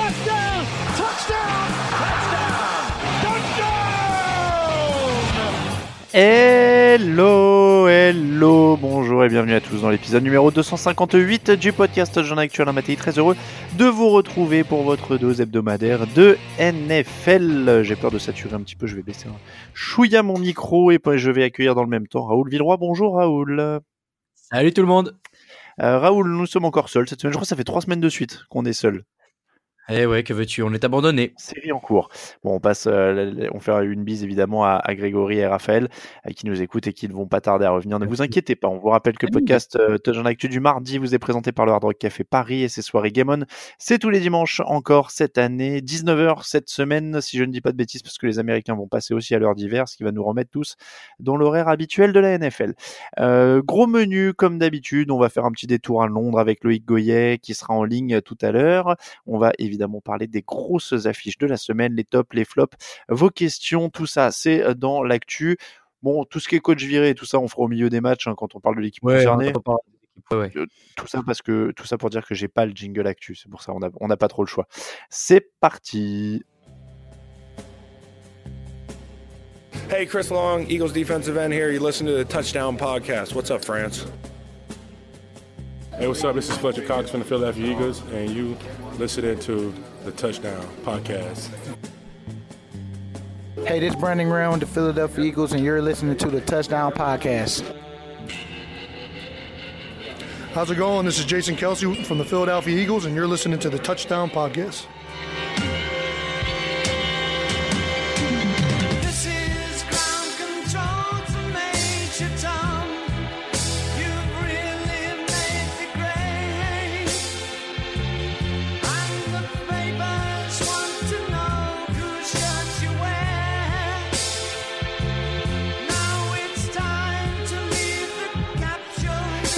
Touchdown! Touchdown! Touchdown! Touchdown! Hello, hello, bonjour et bienvenue à tous dans l'épisode numéro 258 du podcast Jean Actuel en Matéi. Très heureux de vous retrouver pour votre dose hebdomadaire de NFL. J'ai peur de saturer un petit peu, je vais baisser un chouïa mon micro et puis je vais accueillir dans le même temps Raoul Villeroy. Bonjour Raoul. Salut tout le monde. Euh, Raoul, nous sommes encore seuls cette semaine. Je crois que ça fait trois semaines de suite qu'on est seuls. Eh ouais, que veux-tu On est abandonné. Série en cours. Bon, on passe, euh, on fait une bise évidemment à, à Grégory et Raphaël euh, qui nous écoutent et qui ne vont pas tarder à revenir. Ne vous inquiétez pas. On vous rappelle que le podcast euh, Touchdown Actu du mardi vous est présenté par le Hard Rock Café Paris et ses soirées Game On. C'est tous les dimanches encore cette année, 19h cette semaine, si je ne dis pas de bêtises, parce que les Américains vont passer aussi à l'heure d'hiver, ce qui va nous remettre tous dans l'horaire habituel de la NFL. Euh, gros menu comme d'habitude. On va faire un petit détour à Londres avec Loïc Goyet qui sera en ligne tout à l'heure. On va évidemment parler des grosses affiches de la semaine, les tops, les flops, vos questions, tout ça, c'est dans l'actu. Bon, tout ce qui est coach viré, tout ça, on fera au milieu des matchs hein, quand on parle de l'équipe concernée. Ouais. Euh, Tout ça parce que tout ça pour dire que j'ai pas le jingle actu, c'est pour ça on a on n'a pas trop le choix. C'est parti. Hey, Chris Long, Eagles defensive end here. You listen to the Touchdown Podcast. What's up, France? Hey, what's up? This is Fletcher Cox from the Philadelphia Eagles, and you listening to the Touchdown Podcast. Hey, this is Brandon Graham with the Philadelphia Eagles, and you're listening to the Touchdown Podcast. How's it going? This is Jason Kelsey from the Philadelphia Eagles, and you're listening to the Touchdown Podcast.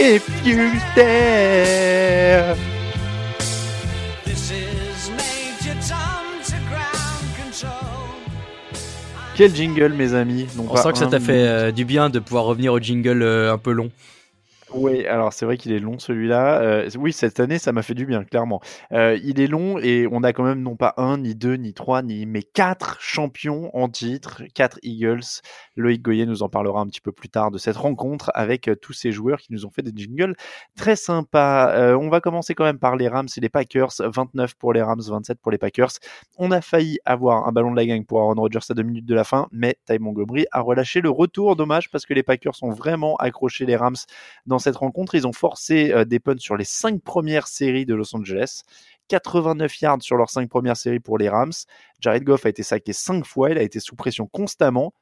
If you dare. This is Major Tom to ground control. Quel jingle mes amis. Non On pas sent que ça t'a fait euh, du bien de pouvoir revenir au jingle euh, un peu long. Oui, alors c'est vrai qu'il est long celui-là. Euh, oui, cette année, ça m'a fait du bien, clairement. Euh, il est long et on a quand même non pas un, ni deux, ni trois, ni mais quatre champions en titre, quatre Eagles. Loïc Goyer nous en parlera un petit peu plus tard de cette rencontre avec euh, tous ces joueurs qui nous ont fait des jingles très sympas. On va commencer quand même par les Rams et les Packers. 29 pour les Rams, 27 pour les Packers. On a failli avoir un ballon de la gang pour Aaron Rodgers à deux minutes de la fin, mais Ty Montgomery a relâché le retour. Dommage parce que les Packers ont vraiment accroché les Rams dans cette rencontre. Ils ont forcé euh, des punts sur les cinq premières séries de Los Angeles. 89 yards sur leurs cinq premières séries pour les Rams. Jared Goff a été saqué cinq fois. Il a été sous pression constamment.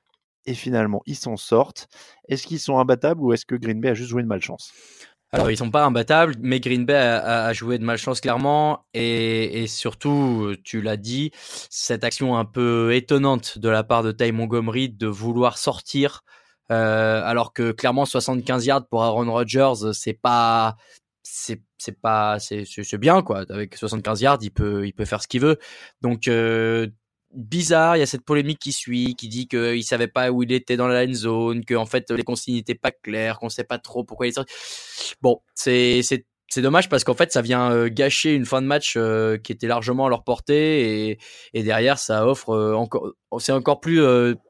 Et finalement, ils s'en sortent. Est-ce qu'ils sont imbattables ou est-ce que Green Bay a juste joué de malchance? Alors, ils sont pas imbattables, mais Green Bay a, joué de malchance clairement. Et, et surtout, tu l'as dit, cette action un peu étonnante de la part de Ty Montgomery de vouloir sortir alors que clairement 75 yards pour Aaron Rodgers, c'est pas c'est c'est pas c'est c'est bien quoi avec 75 yards il peut il peut faire ce qu'il veut donc bizarre, il y a cette polémique qui suit, qui dit qu'il savait pas où il était dans la end zone, que en fait les consignes n'étaient pas claires, qu'on sait pas trop pourquoi il est sorti. Bon, c'est c'est c'est dommage parce qu'en fait ça vient euh, gâcher une fin de match euh, qui était largement à leur portée et, derrière ça offre euh, encore c'est encore plus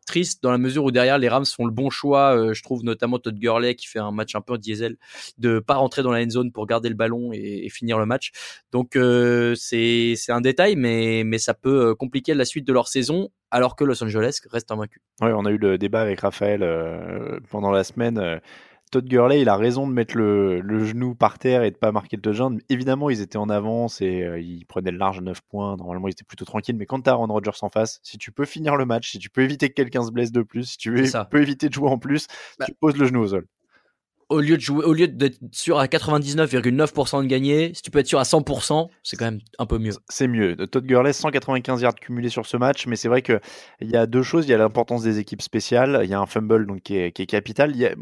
triste dans la mesure où derrière les Rams font le bon choix je trouve notamment Todd Gurley qui fait un match un peu diesel de pas rentrer dans la end zone pour garder le ballon et, finir le match donc c'est c'est un détail mais mais ça peut compliquer la suite de leur saison alors que Los Angeles reste invaincu. Oui, on a eu le débat avec Raphaël pendant la semaine Todd Gurley, il a raison de mettre le, genou par terre et de pas marquer le touchdown. Évidemment, ils étaient en avance et euh, ils prenaient le large 9 points. Normalement, ils étaient plutôt tranquilles. Mais quand tu as Aaron Rodgers en face, si tu peux finir le match, si tu peux éviter que quelqu'un se blesse de plus, si tu peux éviter de jouer en plus, bah tu poses le genou au sol au lieu de jouer, au lieu d'être sûr à 99,9% de gagner, si tu peux être sûr à 100%, c'est quand même un peu mieux. C'est mieux. Todd Gurley, 195 yards cumulés sur ce match, mais c'est vrai qu'il y a deux choses. Il y a l'importance des équipes spéciales. Il y a un fumble donc, qui, est, capital. Il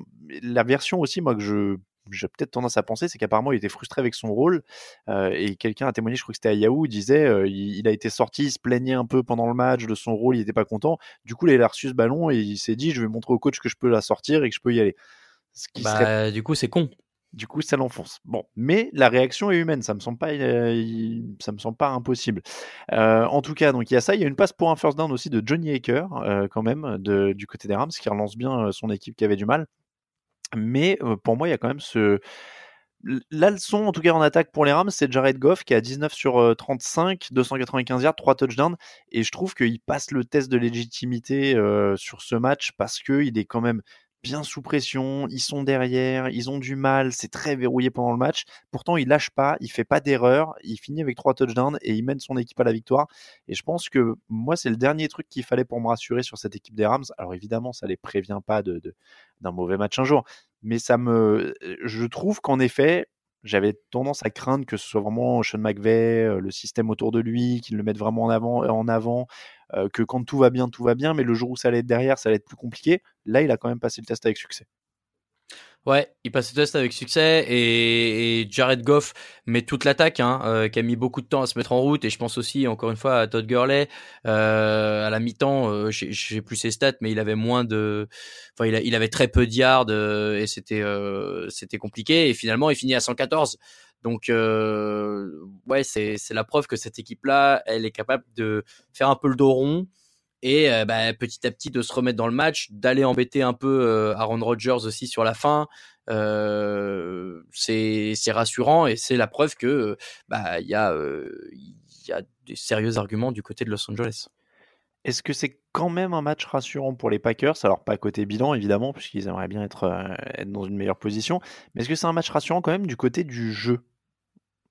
la version aussi, moi, que je j'ai peut-être tendance à penser, c'est qu'apparemment il était frustré avec son rôle euh, et quelqu'un a témoigné, je crois que c'était à Yahoo, il disait euh, il, a été sorti, il se plaignait un peu pendant le match de son rôle, il n'était pas content. Du coup, il a reçu ce ballon et il s'est dit je vais montrer au coach que je peux la sortir et que je peux y aller. Bah, du coup, c'est con. Du coup, ça l'enfonce. Bon, mais la réaction est humaine, ça me semble pas, euh, ça me semble pas impossible. Euh, en tout cas, donc il y a ça, il y a une passe pour un first down aussi de Johnny Aker euh, quand même du côté des Rams qui relance bien son équipe qui avait du mal. Mais pour moi, il y a quand même ce la leçon, en tout cas en attaque pour les Rams, c'est Jared Goff qui a 19 sur 35, 295 yards, 3 touchdowns. Et je trouve qu'il passe le test de légitimité sur ce match parce qu'il est quand même bien sous pression, ils sont derrière, ils ont du mal, c'est très verrouillé pendant le match. Pourtant, il lâche pas, il fait pas d'erreur, il finit avec trois touchdowns et il mène son équipe à la victoire. Et je pense que moi, c'est le dernier truc qu'il fallait pour me rassurer sur cette équipe des Rams. Alors évidemment, ça les prévient pas d'un mauvais match un jour, mais ça me, je trouve qu'en effet, j'avais tendance à craindre que ce soit vraiment Sean McVay, euh, le système autour de lui, qu'il le mette vraiment en avant, en avant euh, que quand tout va bien, tout va bien, mais le jour où ça allait être derrière, ça allait être plus compliqué. Là, il a quand même passé le test avec succès. Ouais, il passe le test avec succès et, Jared Goff met toute l'attaque, hein, euh, qui a mis beaucoup de temps à se mettre en route. Et je pense aussi, encore une fois, à Todd Gurley. Euh, à la mi-temps, euh, j'ai plus ses stats, mais il avait moins de, enfin, il, il avait très peu de yards et c'était, c'était compliqué. Et finalement, il finit à 114. Donc, ouais, c'est la preuve que cette équipe-là, elle est capable de faire un peu le dos rond et euh, bah, petit à petit de se remettre dans le match, d'aller embêter un peu euh, Aaron Rodgers aussi sur la fin. Euh, c'est rassurant et c'est la preuve que bah y a des sérieux arguments du côté de Los Angeles. Est-ce que c'est quand même un match rassurant pour les Packers? Alors pas côté bilan évidemment, puisqu'ils aimeraient bien être dans une meilleure position, mais est-ce que c'est un match rassurant quand même du côté du jeu?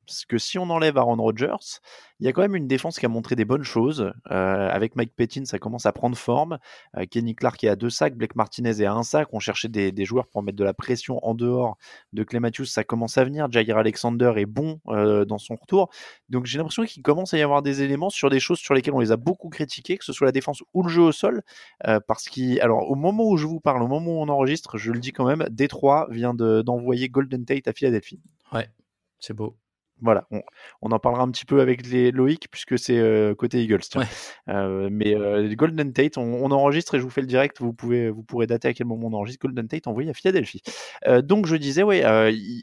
Parce que si on enlève Aaron Rodgers, il y a quand même une défense qui a montré des bonnes choses. Euh, avec Mike Pettin, ça commence à prendre forme. Euh, Kenny Clark est à deux sacs, Blake Martinez est à un sac. On cherchait des, joueurs pour mettre de la pression en dehors de Clay Matthews, ça commence à venir. Jair Alexander est bon euh, dans son retour. Donc j'ai l'impression qu'il commence à y avoir des éléments sur des choses sur lesquelles on les a beaucoup critiqués, que ce soit la défense ou le jeu au sol. parce qu'il, alors au moment où je vous parle, au moment où on enregistre, je le dis quand même, Détroit vient d'envoyer Golden Tate à Philadelphie. Ouais, c'est beau voilà, on, en parlera un petit peu avec les Loïc puisque c'est euh, côté Eagles. Euh, mais euh, Golden Tate, on, enregistre et je vous fais le direct. Vous pouvez, vous pourrez dater à quel moment on enregistre. Golden Tate envoyé à Philadelphie. donc je disais, ouais,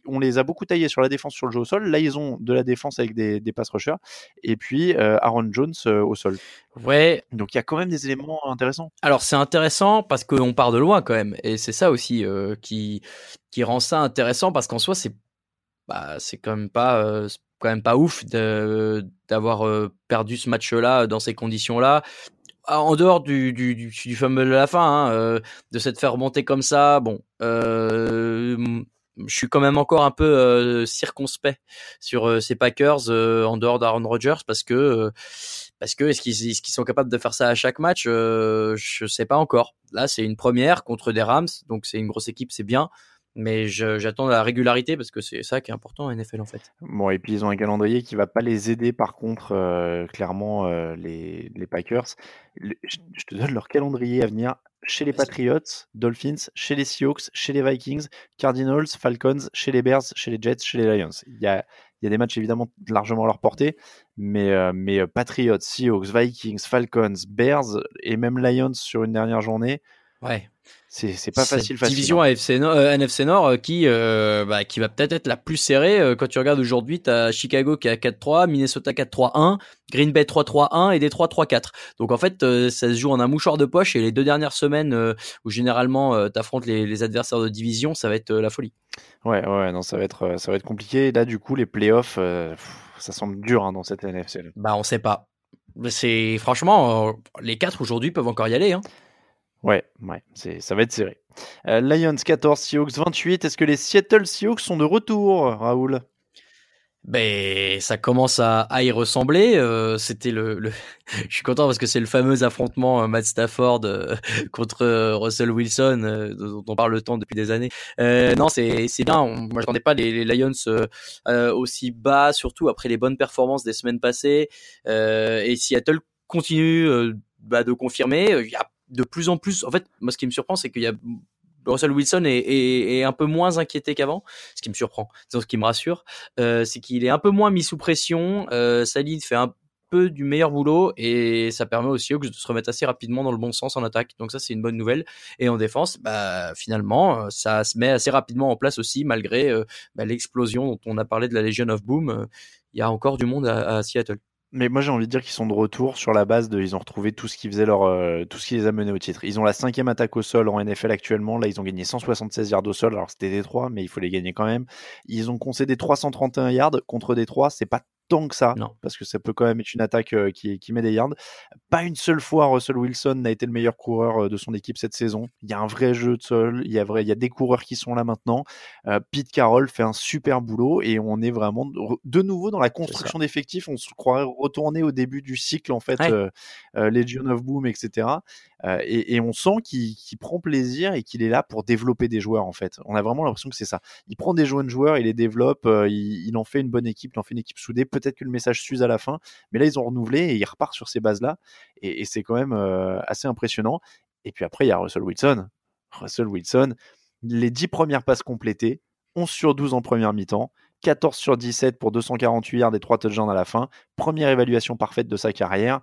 on les a beaucoup taillés sur la défense sur le jeu au sol. Là, ils ont de la défense avec des, des pass rushers et puis Aaron Jones au sol. Ouais. Donc il y a quand même des éléments intéressants. Alors c'est intéressant parce qu'on part de loin quand même et c'est ça aussi qui qui rend ça intéressant parce qu'en soi c'est bah, c'est quand même pas euh, quand même pas ouf d'avoir euh, perdu ce match-là dans ces conditions-là. Ah, en dehors du, du, du, fameux de la fin, hein, euh, de s'être fait remonter comme ça, bon, je suis quand même encore un peu circonspect sur ces Packers en dehors d'Aaron Rodgers parce que parce que est-ce qu'ils est qu'ils sont capables de faire ça à chaque match Je sais pas encore. Là, c'est une première contre des Rams, donc c'est une grosse équipe, c'est bien mais j'attends la régularité parce que c'est ça qui est important en NFL en fait. Bon, et puis ils ont un calendrier qui va pas les aider par contre, euh, clairement, euh, les, les, Packers. je, te donne leur calendrier à venir chez les Patriots, Dolphins, chez les Seahawks, chez les Vikings, Cardinals, Falcons, chez les Bears, chez les Jets, chez les Lions. Il y a, il y a des matchs évidemment largement à leur portée, mais, euh, mais euh, Patriots, Seahawks, Vikings, Falcons, Bears et même Lions sur une dernière journée. Ouais. C'est pas facile, facile. Division hein. AFC Nord, euh, NFC Nord euh, qui, euh, bah, qui va peut-être être la plus serrée. Euh, quand tu regardes aujourd'hui, tu as Chicago qui est à 4-3, Minnesota 4-3-1, Green Bay 3-3-1 et Détroit 3-4. Donc en fait, euh, ça se joue en un mouchoir de poche et les deux dernières semaines euh, où généralement tu affrontes les, les, adversaires de division, ça va être la folie. Ouais, ouais, non, ça va être, ça va être compliqué. Et là, du coup, les playoffs, ça semble dur hein, dans cette NFC. Là. Bah, on sait pas. C'est franchement, les quatre aujourd'hui peuvent encore y aller. Hein. Ouais, ouais, c'est, ça va être serré. Euh, Lions 14, Seahawks 28. Est-ce que les Seattle Seahawks sont de retour, Raoul? Ben, ça commence à, à y ressembler. Euh, c'était le, le... je suis content parce que c'est le fameux affrontement euh, Matt Stafford euh, contre euh, Russell Wilson dont on parle le temps depuis des années. non, c'est c'est bien. On, moi, je n'attendais pas les, les Lions aussi bas, surtout après les bonnes performances des semaines passées. et Seattle continue bah, de confirmer. De plus en plus. En fait, moi, ce qui me surprend, c'est qu'il y a Russell Wilson est, est, est, un peu moins inquiété qu'avant, ce qui me surprend, ce qui me rassure, euh, c'est qu'il est un peu moins mis sous pression. Euh, Salid fait un peu du meilleur boulot et ça permet aussi de se remettre assez rapidement dans le bon sens en attaque. Donc ça c'est une bonne nouvelle. Et en défense, bah, finalement, ça se met assez rapidement en place aussi malgré euh, bah, l'explosion dont on a parlé de la Legion of Boom. Il y a encore du monde à Seattle. Mais moi j'ai envie de dire qu'ils sont de retour sur la base de ils ont retrouvé tout ce qui faisait leur euh, tout ce qui les a menés au titre. Ils ont la cinquième attaque au sol en NFL actuellement. Là ils ont gagné 176 yards au sol. Alors c'était Détroit, mais il faut les gagner quand même. Ils ont concédé 331 yards contre Détroit. C'est pas tant que ça, non. parce que ça peut quand même être une attaque euh, qui, qui met des yards. Pas une seule fois Russell Wilson n'a été le meilleur coureur euh, de son équipe cette saison. Il y a un vrai jeu de sol, il y a, vrai, il y a des coureurs qui sont là maintenant. Euh, Pete Carroll fait un super boulot et on est vraiment de nouveau dans la construction d'effectifs. On se croirait retourner au début du cycle, en fait, ouais. euh, euh, Legion of Boom, etc. Euh, et, on sent qu'il qu prend plaisir et qu'il est là pour développer des joueurs, en fait. On a vraiment l'impression que c'est ça. Il prend des jeunes joueurs, il les développe, euh, il, il en fait une bonne équipe, il en fait une équipe soudée peut-être que le message s'use à la fin, mais là ils ont renouvelé et ils repartent sur ces bases-là, et, et c'est quand même euh, assez impressionnant. Et puis après il y a Russell Wilson. Russell Wilson, les 10 premières passes complétées, 11 sur 12 en première mi-temps, 14 sur 17 pour 248 yards et 3 touchdowns à la fin, première évaluation parfaite de sa carrière.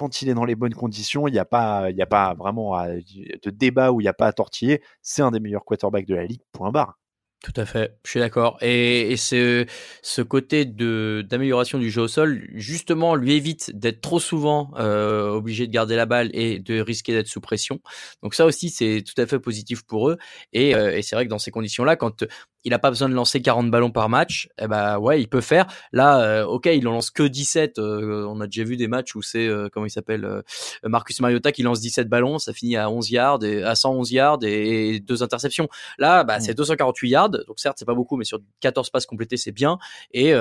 Quand il est dans les bonnes conditions, il n'y a pas, a pas vraiment de débat où il n'y a pas à tortiller. C'est un des meilleurs quarterbacks de la ligue. Point barre. Tout à fait, je suis d'accord. Et, ce, côté d'amélioration du jeu au sol, justement, lui évite d'être trop souvent euh, obligé de garder la balle et de risquer d'être sous pression. Donc ça aussi, c'est tout à fait positif pour eux. Et, euh, et c'est vrai que dans ces conditions-là, quand il a pas besoin de lancer 40 ballons par match, eh ben ouais, il peut faire. Là, euh, ok, il en lance que 17. Euh, on a déjà vu des matchs où c'est euh, comment il s'appelle Marcus Mariota qui lance 17 ballons, ça finit à 11 yards et à 111 yards et, et deux interceptions. Là, bah, mmh. c'est 248 yards. Donc certes, c'est pas beaucoup, mais sur 14 passes complétées, c'est bien et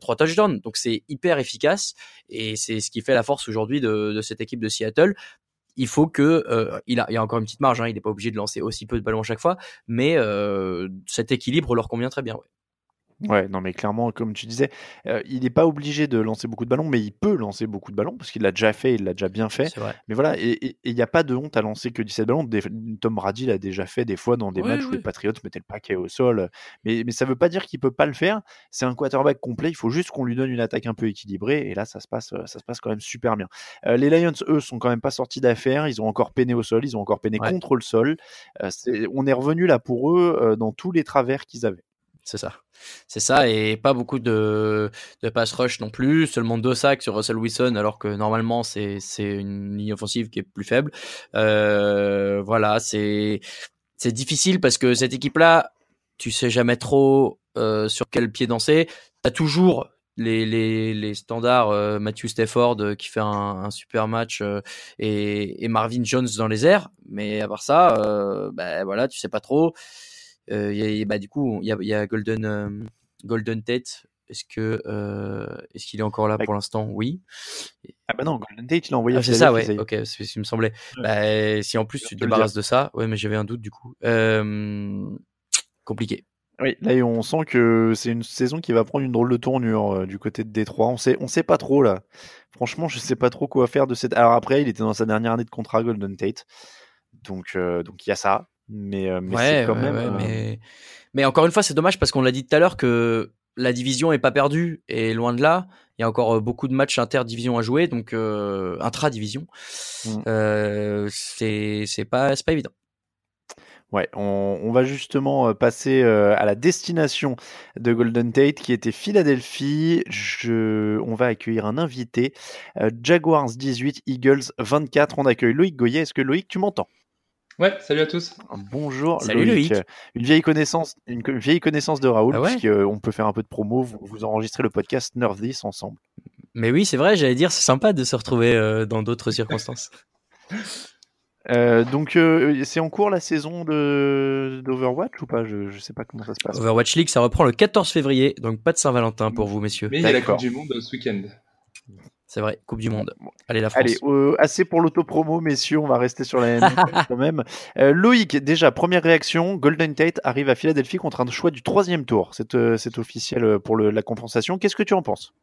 trois touchdowns. Donc c'est hyper efficace et c'est ce qui fait la force aujourd'hui de, de cette équipe de Seattle il faut que euh, il, a, il a encore une petite marge, hein, il n'est pas obligé de lancer aussi peu de ballons à chaque fois, mais euh, cet équilibre leur convient très bien. Ouais. Ouais, non, mais clairement, comme tu disais, euh, il n'est pas obligé de lancer beaucoup de ballons, mais il peut lancer beaucoup de ballons parce qu'il l'a déjà fait, il l'a déjà bien fait. Mais voilà, et il n'y a pas de honte à lancer que 17 ballons. Des, Tom Brady l'a déjà fait des fois dans des oui, matchs oui. où les Patriots mettaient le paquet au sol. Mais, mais ça ne veut pas dire qu'il peut pas le faire. C'est un quarterback complet. Il faut juste qu'on lui donne une attaque un peu équilibrée. Et là, ça se passe, ça se passe quand même super bien. Euh, les Lions, eux, sont quand même pas sortis d'affaires. Ils ont encore peiné au sol. Ils ont encore peiné ouais. contre le sol. Euh, est, on est revenu là pour eux dans tous les travers qu'ils avaient. C'est ça. C'est ça, et pas beaucoup de, de pass rush non plus, seulement deux sacs sur Russell Wilson, alors que normalement c'est une ligne offensive qui est plus faible. Euh, voilà, c'est difficile parce que cette équipe-là, tu sais jamais trop euh, sur quel pied danser. Tu as toujours les, les, les standards euh, Matthew Stafford qui fait un, super match et, Marvin Jones dans les airs, mais à part ça, ben voilà, tu sais pas trop. Euh, y a, bah, du coup, il y a, y a, Golden, euh, Golden Tate. Est-ce que euh, est-ce qu'il est encore là pour l'instant? Oui. Ah bah non, Golden Tate, il a envoyé. Ah, c'est ça, ouais. Ok, c'est ce qui me semblait. Ouais. Bah, si en plus tu te débarrasses de ça, ouais, mais j'avais un doute du coup. compliqué. Oui, là on sent que c'est une saison qui va prendre une drôle de tournure euh, du côté de Détroit. On sait, on sait pas trop là. Franchement, je sais pas trop quoi faire de cette. Alors après, il était dans sa dernière année de contrat Golden Tate donc donc il y a ça, mais mais Ouais, c'est quand ouais, même. euh, mais... mais encore une fois, c'est dommage parce qu'on l'a dit tout à l'heure que la division est pas perdue et loin de là. Il y a encore euh, beaucoup de matchs interdivision à jouer, donc euh, intra-division. Mm. Euh, c'est pas pas évident. Ouais, on, on va justement euh, passer euh, à la destination de Golden Tate qui était Philadelphie. Je, on va accueillir un invité. Euh, Jaguars 18, Eagles 24. On accueille Loïc Goyer. Est-ce que Loïc, tu m'entends? Ouais, salut à tous. Bonjour Salut, Loïc. Euh, Une vieille connaissance, une vieille connaissance de Raoul, Ah ouais puisqu'on peut faire un peu de promo. Vous, vous enregistrez le podcast Nerf 10 ensemble. Mais oui, c'est vrai, j'allais dire, c'est sympa de se retrouver euh, dans d'autres circonstances. Euh, donc, euh, c'est en cours la saison de d'Overwatch ou pas? Je, je sais pas comment ça se passe. Overwatch League, ça reprend le 14 février, donc pas de Saint-Valentin pour vous, messieurs. Mais il y a la. Coupe du Monde euh, ce week-end. C'est vrai, Coupe du Monde. Allez, la France. Allez, euh, assez pour l'autopromo, messieurs, on va rester sur la NFL quand même. Euh, Loïc, déjà, première réaction, Golden Tate arrive à Philadelphie contre un choix du troisième tour. C'est euh, c'est officiel pour le- la compensation. Qu'est-ce que tu en penses?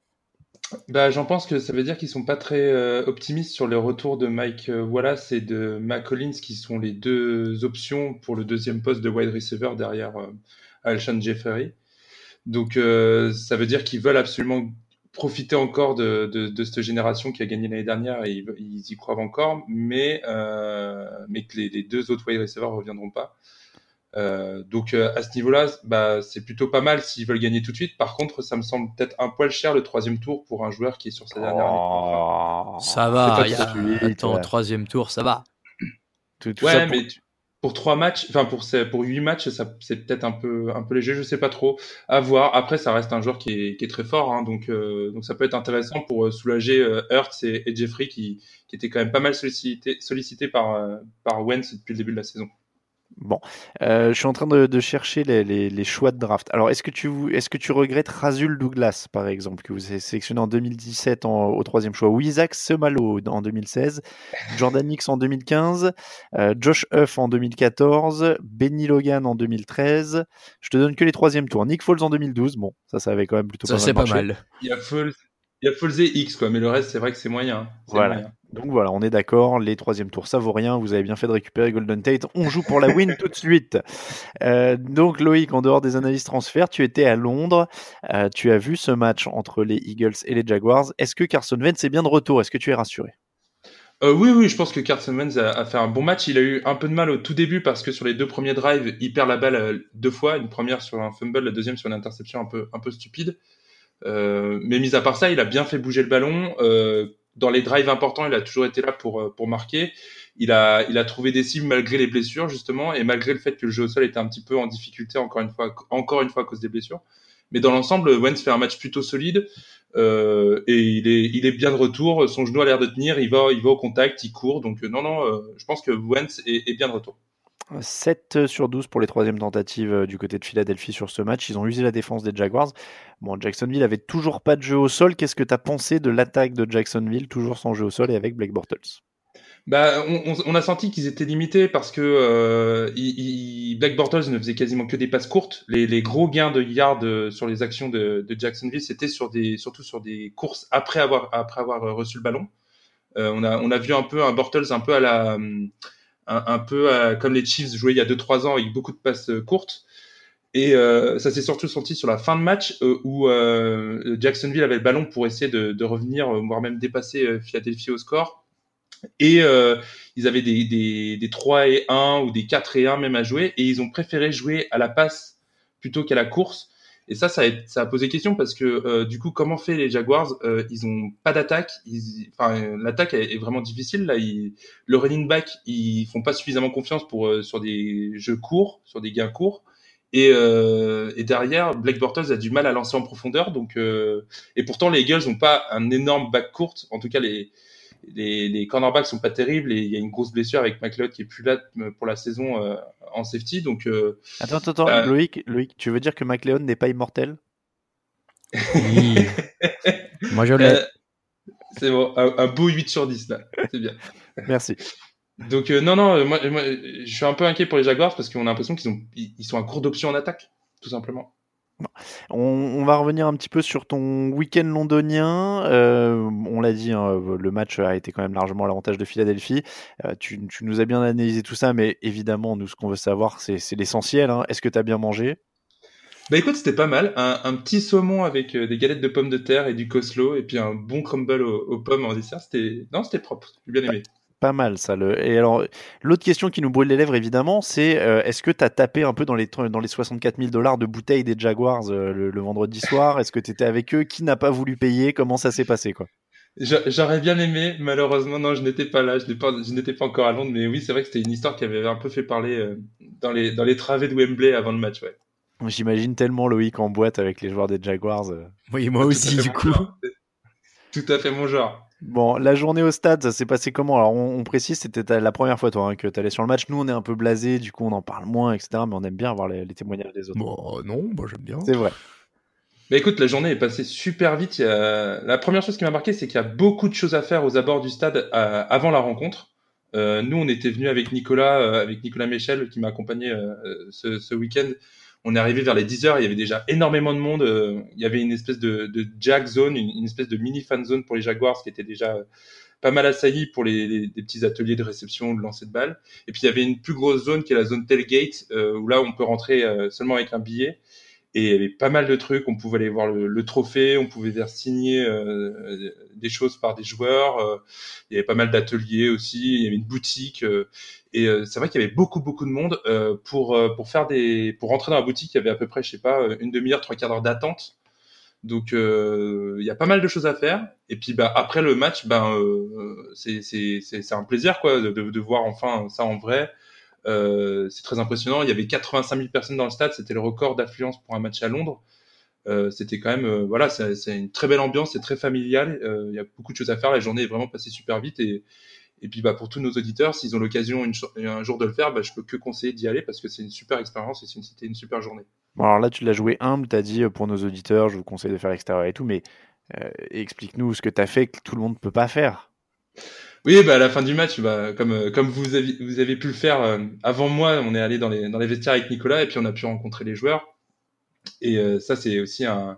Bah, j'en pense que ça veut dire qu'ils sont pas très euh, optimistes sur le retour de Mike Wallace et de Mac Collins, qui sont les deux options pour le deuxième poste de wide receiver derrière euh, Alshon Jeffery. Donc, euh, ça veut dire qu'ils veulent absolument profiter encore de, de, de cette génération qui a gagné l'année dernière et ils, ils y croient encore, mais, euh, mais que les, les deux autres wide receivers reviendront pas. Euh, donc euh, à ce niveau-là, bah, c'est plutôt pas mal s'ils veulent gagner tout de suite. Par contre, ça me semble peut-être un poil cher le troisième tour pour un joueur qui est sur sa dernière année. Oh, Ça va, y a... attends, ouais. troisième tour, ça va. Tout- tout Ouais, ça pour- mais tu- pour trois matchs, enfin pour pour huit matchs, c'est peut-être un peu un peu léger, je sais pas trop. À voir. Après, ça reste un joueur qui est, qui est très fort, hein, donc euh, donc ça peut être intéressant pour euh, soulager euh, et, et Jeffrey qui qui étaient quand même pas mal sollicités sollicités par euh, par Wentz depuis le début de la saison. Bon, Euh, je suis en train de, de chercher les, les- les choix de draft. Alors, est-ce que tu est-ce que tu regrettes Razul Douglas, par exemple, que vous avez sélectionné en 2017 en- au troisième choix, ou Isaac Semalo en 2016, Jordan Hicks en 2015, euh, Josh Huff en 2014, Benny Logan en 2013. Je te donne que les troisièmes tours. Nick Foles en 2012. Bon, ça, ça avait quand même plutôt Ça, pas c'est mal pas marché. mal. Il y a Foles, il y a et X quoi, mais le reste c'est vrai que c'est moyen. hein. C'est Voilà. moyen. Donc voilà, on est d'accord, les troisièmes tours, ça vaut rien, vous avez bien fait de récupérer Golden Tate, on joue pour la win tout de suite. Euh, donc Loïc, en dehors des analyses transferts, tu étais à Londres, euh, tu as vu ce match entre les Eagles et les Jaguars, est-ce que Carson Wentz est bien de retour? Est-ce que tu es rassuré? Euh, oui, oui, je pense que Carson Wentz a, a fait un bon match. Il a eu un peu de mal au tout début parce que sur les deux premiers drives, il perd la balle deux fois. Une première sur un fumble, la deuxième sur une interception un peu, un peu stupide. Euh, mais mis à part ça, il a bien fait bouger le ballon. Euh, dans les drives importants, il a toujours été là pour, euh, pour marquer. Il a, il a trouvé des cibles malgré les blessures, justement, et malgré le fait que le jeu au sol était un petit peu en difficulté, encore une fois, encore une fois à cause des blessures. Mais dans l'ensemble, Wentz fait un match plutôt solide. Euh, et il est, il est bien de retour. Son genou a l'air de tenir. Il va, il va au contact, il court. Donc non, non, euh, je pense que Wentz est, est bien de retour. 7 sur 12 pour les troisièmes tentatives euh, du côté de Philadelphie sur ce match. Ils ont usé la défense des Jaguars. Bon, Jacksonville avait toujours pas de jeu au sol. Qu'est-ce que tu as pensé de l'attaque de Jacksonville, toujours sans jeu au sol et avec Blake Bortles? Bah, on, a senti qu'ils étaient limités parce que euh, Black Bortles ne faisait quasiment que des passes courtes. Les, gros gains de yards euh, sur les actions de, Jacksonville, c'était surtout sur des courses après avoir, reçu le ballon. Euh, on, a, on a vu un peu un Bortles un peu à la, hum, un, peu à- comme les Chiefs jouaient il y a 2-3 ans avec beaucoup de passes euh, courtes. Et euh, ça s'est surtout senti sur la fin de match euh, où euh, Jacksonville avait le ballon pour essayer de, de revenir, euh, voire même dépasser euh, Philadelphie au score. Et euh, ils avaient des, des, des 3 et 1 ou des 4 et 1 même à jouer. Et ils ont préféré jouer à la passe plutôt qu'à la course. Et ça, ça a, posé question parce que euh, du coup, comment fait les Jaguars euh, Ils ont pas d'attaque. Enfin, l'attaque est, est vraiment difficile. Là, ils, le running back, ils font pas suffisamment confiance pour euh, sur des jeux courts, sur des gains courts. Et, euh, et derrière, Blake Bortles a du mal à lancer en profondeur. Donc, euh, et pourtant, les Eagles n'ont pas un énorme back court. En tout cas, les, les, les cornerbacks sont pas terribles. Et il y a une grosse blessure avec McLeod qui est plus là euh, pour la saison euh, en safety. Donc, euh, Attends, attends, attends, Euh, Loïc, Loïc, tu veux dire que McLeod n'est pas immortel? Oui. Moi, je l'ai. euh, c'est bon, un, un beau 8 sur 10 là. C'est bien. Merci. Donc euh, non, non, euh, moi, moi, je suis un peu inquiet pour les Jaguars parce qu'on a l'impression qu'ils ont, ils ils sont à court d'options en attaque, tout simplement. On, va revenir un petit peu sur ton week-end londonien. Euh, on l'a dit, hein, le match a été quand même largement à l'avantage de Philadelphie. Euh, tu, nous as bien analysé tout ça, mais évidemment, nous, ce qu'on veut savoir, c'est l'essentiel. Hein. Est-ce que tu as bien mangé? Bah écoute, c'était pas mal. Un, petit saumon avec euh, des galettes de pommes de terre et du coslo, et puis un bon crumble aux, pommes en dessert. Non, c'était propre. J'ai bien aimé pas mal ça. Le... Et alors, l'autre question qui nous brûle les lèvres, évidemment, c'est euh, est-ce que tu as tapé un peu dans les, dans les 64 000 dollars de bouteilles des Jaguars euh, le, vendredi soir? Est-ce que tu étais avec eux? Qui n'a pas voulu payer? Comment ça s'est passé quoi? J'aurais bien aimé, malheureusement, non, je n'étais pas là, je n'étais pas, encore à Londres, mais oui, c'est vrai que c'était une histoire qui avait un peu fait parler euh, dans, les, dans les travées de Wembley avant le match, ouais. J'imagine tellement Loïc en boîte avec les joueurs des Jaguars. Oui, moi aussi, du coup. Tout à fait mon genre. Bon, la journée au stade, ça s'est passé comment? Alors, on, précise, c'était la première fois, toi, hein, que tu allais sur le match. Nous, on est un peu blasé, du coup, on en parle moins, etc. Mais on aime bien avoir les, témoignages des autres. Bon, non, moi, j'aime bien. C'est vrai. Mais écoute, la journée est passée super vite. La première chose qui m'a marqué, c'est qu'il y a beaucoup de choses à faire aux abords du stade euh, avant la rencontre. Euh, nous, on était venus avec Nicolas, euh, avec Nicolas Michel, qui m'a accompagné ce, ce week-end on est arrivé vers les 10 heures, il y avait déjà énormément de monde. Euh, il y avait une espèce de, de jag zone, une, espèce de mini fan zone pour les Jaguars qui était déjà pas mal assaillie pour les, petits ateliers de réception, de lancer de balles. Et puis il y avait une plus grosse zone qui est la zone tailgate, euh, où là on peut rentrer euh, seulement avec un billet. Et il y avait pas mal de trucs. On pouvait aller voir le, trophée, on pouvait faire signer des choses par des joueurs. il y avait pas mal d'ateliers aussi. Il y avait une boutique. Et euh, c'est vrai qu'il y avait beaucoup, beaucoup de monde euh, pour, euh, pour faire des, pour rentrer dans la boutique. Il y avait à peu près, je sais pas, une demi-heure, trois quarts d'heure d'attente. Donc il y a pas mal de choses à faire. Et puis bah, après le match, ben c'est c'est un plaisir quoi de, de, voir enfin ça en vrai. C'est très impressionnant. Il y avait 85 000 personnes dans le stade. C'était le record d'affluence pour un match à Londres. c'était quand même voilà, c'est une très belle ambiance, c'est très familial. Il y a beaucoup de choses à faire. La journée est vraiment passée super vite et puis bah, pour tous nos auditeurs, s'ils ont l'occasion un jour de le faire, bah, je peux que conseiller d'y aller parce que c'est une super expérience et c'était une super journée. Bon, alors là, tu l'as joué humble, tu as dit euh, pour nos auditeurs, je vous conseille de faire l'extérieur et tout, mais euh, explique-nous ce que tu as fait que tout le monde ne peut pas faire. Oui, bah, à la fin du match, bah, comme, euh, comme vous, avez, vous avez pu le faire avant moi, on est allé dans les, dans les vestiaires avec Nicolas et puis on a pu rencontrer les joueurs. Et ça, c'est aussi un,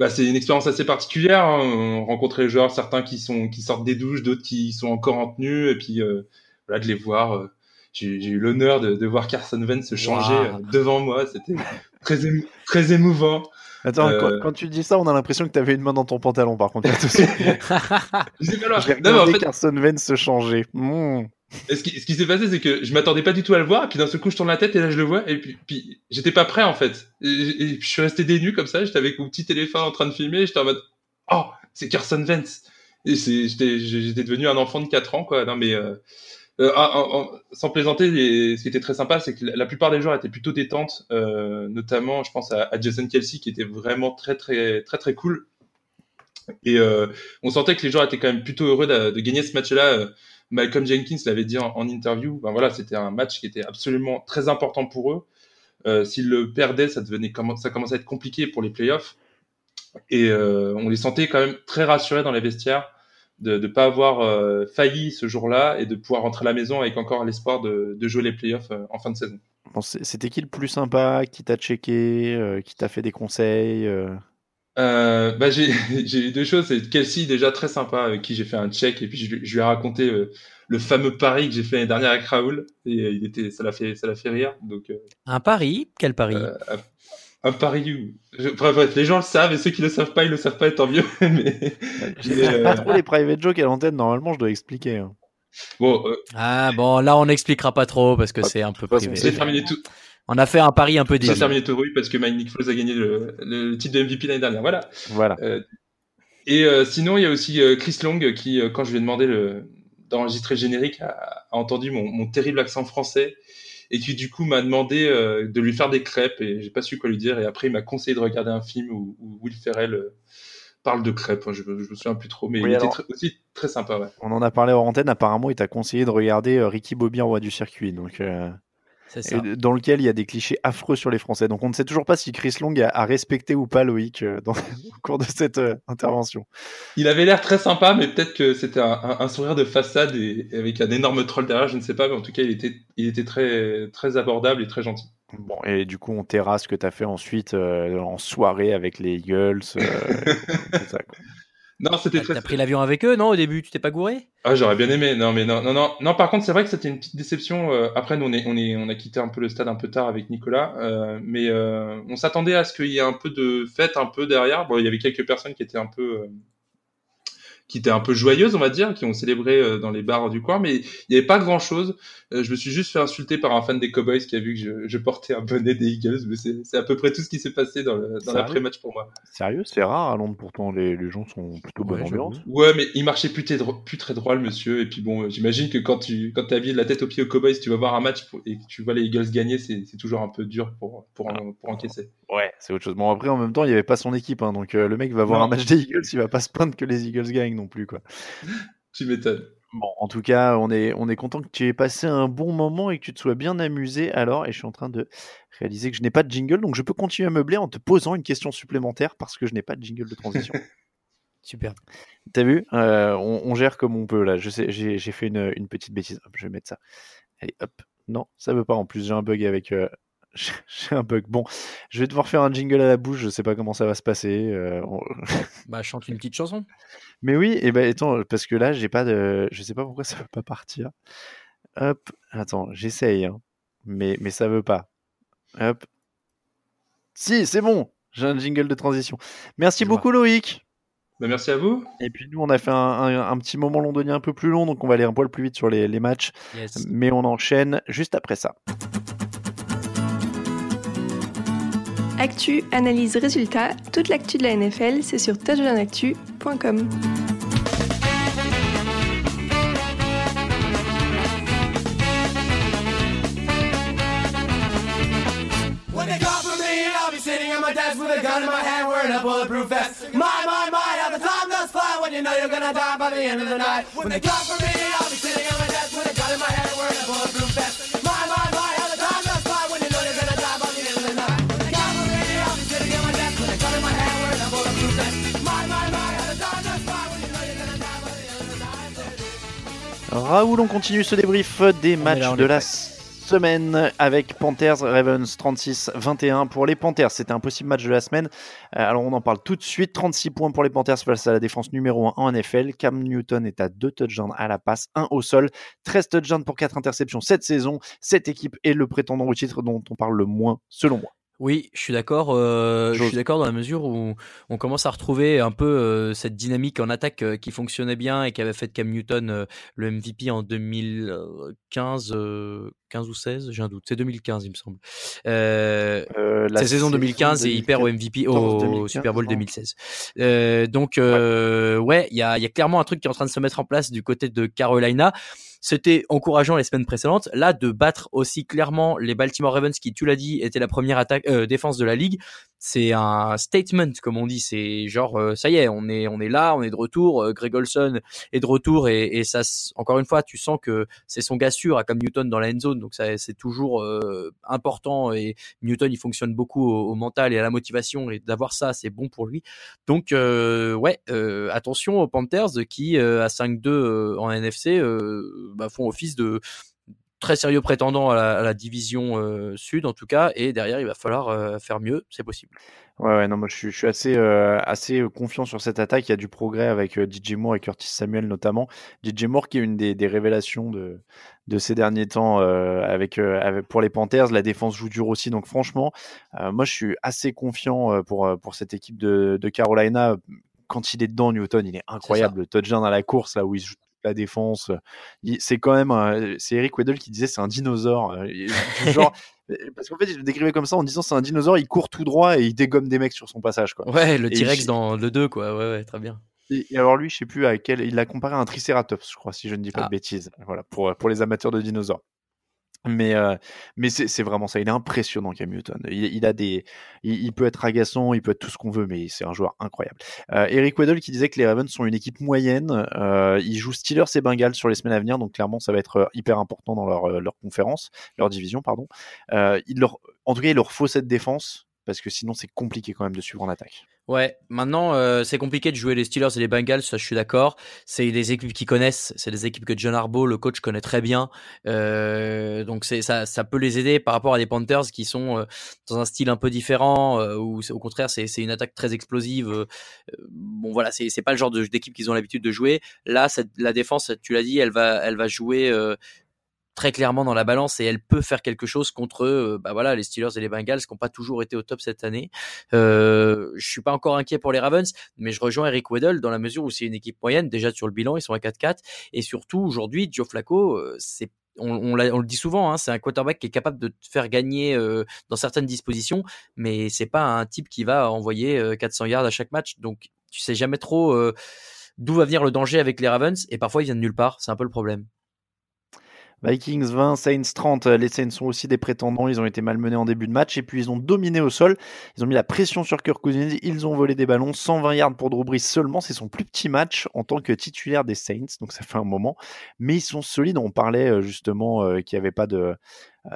bah, c'est une expérience assez particulière. Hein. On rencontrait les joueurs, certains qui sont qui sortent des douches, d'autres qui sont encore en tenue, et puis euh, voilà de les voir. Euh, j'ai eu l'honneur de, de, voir Carson Wentz se changer euh, devant moi. C'était très très émouvant. Attends, quand, tu dis ça, on a l'impression que tu avais une main dans ton pantalon, par contre. J'ai regardé Carson Wentz se changer. Mmh. Et ce qui, ce qui s'est passé, c'est que je m'attendais pas du tout à le voir, puis d'un seul coup, je tourne la tête, et là, je le vois, et puis, puis j'étais pas prêt, en fait. Et, puis, je suis resté dénu comme ça, j'étais avec mon petit téléphone en train de filmer, j'étais en mode, oh, c'est Carson Vance. Et j'étais, j'étais devenu un enfant de 4 ans, quoi. Non, mais, euh, euh, sans plaisanter, ce qui était très sympa, c'est que la, plupart des joueurs étaient plutôt détentes, euh, notamment, je pense à, Jason Kelsey, qui était vraiment très, très, très, très cool. Et euh, on sentait que les joueurs étaient quand même plutôt heureux de, gagner ce match-là Malcolm Jenkins l'avait dit en, interview, ben voilà, c'était un match qui était absolument très important pour eux. S'ils le perdaient, ça devenait ça commençait à être compliqué pour les playoffs. Et on les sentait quand même très rassurés dans les vestiaires de ne pas avoir euh, failli ce jour-là et de pouvoir rentrer à la maison avec encore l'espoir de, de, jouer les playoffs euh, en fin de saison. Bon, C'était qui le plus sympa, qui t'a checké, euh, qui t'a fait des conseils euh, bah j'ai eu deux choses. C'est Kelsey déjà très sympa avec qui j'ai fait un check et puis je, lui ai raconté euh, le fameux pari que j'ai fait l'année dernière avec Raoul et euh, il était ça l'a fait ça l'a fait rire. Donc un pari? Quel pari? Un, pari bref, les gens le savent et ceux qui le savent pas ils le savent pas et tant mieux. mais pas trop les private jokes à l'antenne. Normalement je dois expliquer. Hein. Bon, ah bon, là on n'expliquera pas trop parce que c'est un peu privé. J'ai terminé tout. On a fait un pari un peu déçu. Ça terminé tout oui parce que Mike Nick Foles a gagné le, titre de MVP l'année dernière. Voilà. Voilà. Euh, et euh, sinon, il y a aussi euh, Chris Long qui, quand je lui ai demandé d'enregistrer le générique, a, entendu mon, terrible accent français et qui du coup m'a demandé de lui faire des crêpes et j'ai pas su quoi lui dire. Et après, il m'a conseillé de regarder un film où, Will Ferrell parle de crêpes. Je, je, me souviens plus trop, mais il était aussi très sympa. Ouais. On en a parlé hors antenne. Apparemment, il t'a conseillé de regarder Ricky Bobby en roi du circuit. Donc dans lequel il y a des clichés affreux sur les Français. Donc on ne sait toujours pas si Chris Long a, respecté ou pas Loïc euh, dans, au cours de cette euh, intervention. Il avait l'air très sympa, mais peut-être que c'était un, sourire de façade et, avec un énorme troll derrière, je ne sais pas, mais en tout cas il était, il était très, très abordable et très gentil. Bon, et Et du coup, on terrasse ce que tu as fait ensuite euh, en soirée avec les Eagles. euh, tout ça, quoi. Non, c'était très. T'as pris l'avion avec eux, non, au début Tu t'es pas gouré? Ah, j'aurais bien aimé. Non, mais non, non, non. Non, par contre, c'est vrai que c'était une petite déception. euh, après, nous, on est, on est, on a quitté un peu le stade un peu tard avec Nicolas, euh, mais euh, on s'attendait à ce qu'il y ait un peu de fête un peu derrière. Bon, il y avait quelques personnes qui étaient un peu, euh, qui étaient un peu joyeuses, on va dire, qui ont célébré euh, dans les bars du coin, mais il n'y avait pas grand chose. je me suis juste fait insulter par un fan des Cowboys qui a vu que je, je portais un bonnet des Eagles, mais c'est c'est à peu près tout ce qui s'est passé dans le- dans Sérieux l'après-match pour moi. Sérieux, c'est rare à Londres pourtant, les, les gens sont plutôt bonne Ouais, ambiance. Ouais, mais il marchait plus, très dro- plus très droit, le monsieur. Et puis bon, euh, j'imagine que quand tu quand t'es habillé de la tête aux pieds aux Cowboys, tu vas voir un match pour- et que tu vois les Eagles gagner, c'est c'est toujours un peu dur pour, pour, en- pour encaisser. Ouais, c'est autre chose. Bon, après, en même temps, il n'y avait pas son équipe, hein, donc euh, le mec va voir Non. un match des Eagles, il va pas se plaindre que les Eagles gagnent non plus, quoi. Tu m'étonnes. Bon, en tout cas, on est, on est content que tu aies passé un bon moment et que tu te sois bien amusé. Alors, et je suis en train de réaliser que je n'ai pas de jingle, donc je peux continuer à meubler en te posant une question supplémentaire parce que je n'ai pas de jingle de transition. Super. T'as vu Euh, on, on gère comme on peut là. Je sais, j'ai fait une, une petite bêtise. Hop, je vais mettre ça. Allez, hop. Non, ça veut pas. En plus, j'ai un bug avec. euh, J'ai un bug. Bon, je vais devoir faire un jingle à la bouche. Je sais pas comment ça va se passer. euh, Bah, chante une petite chanson. Mais oui, et ben attends, parce que là, j'ai pas de. Je sais pas pourquoi ça veut pas partir. Hop, attends, j'essaye, hein. mais, mais ça veut pas. Hop. Si, c'est bon, j'ai un jingle de transition. Merci beaucoup, Loïc. Bah, merci à vous. Et puis nous, on a fait un, un- un petit moment londonien un peu plus long, donc on va aller un poil plus vite sur les, les matchs. Yes. Mais on enchaîne juste après ça. Actu, analyse, résultat, toute l'actu de la NFL, c'est sur touchdownactu.com. My my. My, how the time does fly when you know you're gonna die by the end of the night. When they call for me, I'll Raoul, on continue ce débrief des matchs là, de la prêt. semaine avec Panthers Ravens 36-21 pour les Panthers. C'était un possible match de la semaine. Euh, alors on en parle tout de suite. 36 points pour les Panthers face à la défense numéro 1 en NFL. Cam Newton est à 2 touchdowns à la passe, 1 au sol, 13 touchdowns pour 4 interceptions cette saison. Cette équipe est le prétendant au titre dont on parle le moins selon moi. Oui, je suis d'accord. euh, je suis d'accord dans la mesure où on commence à retrouver un peu euh, cette dynamique en attaque euh, qui fonctionnait bien et qui avait fait de Cam Newton euh, le MVP en 2015, euh, 15 ou 16, j'ai un doute. C'est 2015, il me semble. Euh, Euh, la c'est saison 2015 et il perd au MVP au 2014, Super Bowl non 2016. Euh, donc euh, ouais, il y a, y a clairement un truc qui est en train de se mettre en place du côté de Carolina. C'était encourageant les semaines précédentes. Là, de battre aussi clairement les Baltimore Ravens, qui, tu l'as dit, était la première attaque euh, défense de la ligue, c'est un statement, comme on dit. C'est genre, euh, ça y est, on est, on est là, on est de retour. Euh, Greg Olson est de retour et, et ça, encore une fois, tu sens que c'est son gars sûr, à comme Newton dans la end zone. Donc ça, c'est toujours euh, important. Et Newton, il fonctionne beaucoup au, mental et à la motivation. Et d'avoir ça, c'est bon pour lui. Donc euh, ouais, euh, attention aux Panthers qui euh, à 5-2 euh, en NFC bah, font office de très sérieux prétendants à la, à la division euh, sud en tout cas. Et derrière, il va falloir euh, faire mieux, c'est possible. Ouais, ouais, non, moi je suis, je suis assez, euh, assez confiant sur cette attaque. Il y a du progrès avec DJ Moore et Curtis Samuel notamment. DJ Moore qui est une des, des révélations de, de ces derniers temps avec, avec- pour les Panthers. La défense joue dur aussi. Donc franchement, moi je suis assez confiant pour, pour cette équipe de, de Carolina. Quand il est dedans, Newton, il est incroyable. Le touchdown à la course, là où il joue la défense, il- c'est quand même, c'est Eric Weddle qui disait c'est un dinosaure. Euh, Genre, parce qu'en fait, il le décrivait comme ça en disant c'est un dinosaure, il court tout droit et il dégomme des mecs sur son passage. Quoi. Ouais, le T-Rex dans le 2, quoi. Ouais, ouais, très bien. Et, et alors lui, je sais plus à quel, il l'a comparé à un Triceratops, je crois, si je ne dis pas Ah. de bêtises. Voilà, pour, pour les amateurs de dinosaures. Mais, mais c'est vraiment ça. Il est impressionnant, Cam Newton. Il, a des, il, peut être agaçant, il peut être tout ce qu'on veut, mais c'est un joueur incroyable. Eric Weddle qui disait que les Ravens sont une équipe moyenne. Euh, ils jouent Steelers et Bengals sur les semaines à venir, donc clairement ça va être hyper important dans leur, leur conférence, leur division, pardon. Il leur, en tout cas, il leur faut cette défense parce que sinon c'est compliqué quand même de suivre en attaque. Ouais, maintenant euh, c'est compliqué de jouer les Steelers et les Bengals, ça je suis d'accord. C'est des équipes qui connaissent, c'est des équipes que John Harbaugh, le coach, connaît très bien. Euh, donc ça, ça peut les aider par rapport à des Panthers qui sont euh, dans un style un peu différent, ou au contraire c'est une attaque très explosive. Bon voilà, c'est pas le genre d'équipe qu'ils ont l'habitude de jouer. Là, la défense, tu l'as dit, elle va elle va jouer très clairement dans la balance et elle peut faire quelque chose contre euh, bah voilà les Steelers et les Bengals qui n'ont pas toujours été au top cette année. Euh, je suis pas encore inquiet pour les Ravens, mais je rejoins Eric Weddle dans la mesure où c'est une équipe moyenne déjà sur le bilan ils sont à 4-4 et surtout aujourd'hui Joe Flacco euh, c'est on, le dit souvent, hein, c'est un quarterback qui est capable de te faire gagner euh, dans certaines dispositions, mais c'est pas un type qui va envoyer 400 yards à chaque match. Donc tu sais jamais trop d'où va venir le danger avec les Ravens et parfois il vient de nulle part. C'est un peu le problème. Vikings 20, Saints 30. Les Saints sont aussi des prétendants. Ils ont été malmenés en début de match et puis ils ont dominé au sol. Ils ont mis la pression sur Kirk Cousins. Ils ont volé des ballons. 120 yards pour Drew seulement. C'est son plus petit match en tant que titulaire des Saints. Donc ça fait un moment. Mais ils sont solides. On parlait euh, justement euh, qu'il n'y avait pas de, euh,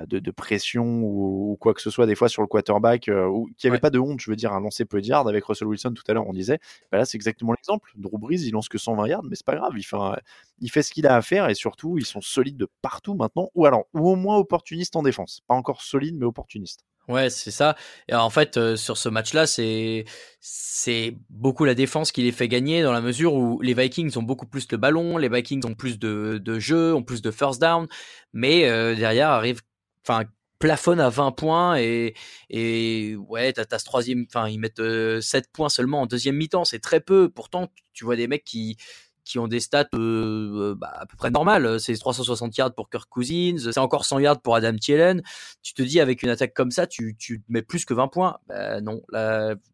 de, de, pression ou, ou, quoi que ce soit des fois sur le quarterback euh, ou qu'il n'y avait ouais. pas de honte je veux dire un lancer peu de yards avec Russell Wilson tout à l'heure on disait bah là c'est exactement l'exemple Drew Brees il lance que 120 yards mais c'est pas grave il fait, un, il fait ce qu'il a à faire et surtout ils sont solides de partout maintenant ou alors ou au moins opportunistes en défense pas encore solides mais opportunistes Ouais, c'est ça. Et en fait, euh, sur ce match-là, c'est c'est beaucoup la défense qui les fait gagner dans la mesure où les Vikings ont beaucoup plus le ballon, les Vikings ont plus de, de jeux, ont plus de first down, mais euh, derrière arrive enfin plafonne à 20 points et et ouais t'as, troisième enfin ils mettent euh, 7 points seulement en deuxième mi-temps c'est très peu pourtant tu vois des mecs qui qui ont des stats euh, bah, à peu près normales. C'est 360 yards pour Kirk Cousins, c'est encore 100 yards pour Adam Thielen. Tu te dis avec une attaque comme ça, tu, tu mets plus que 20 points. Bah, non,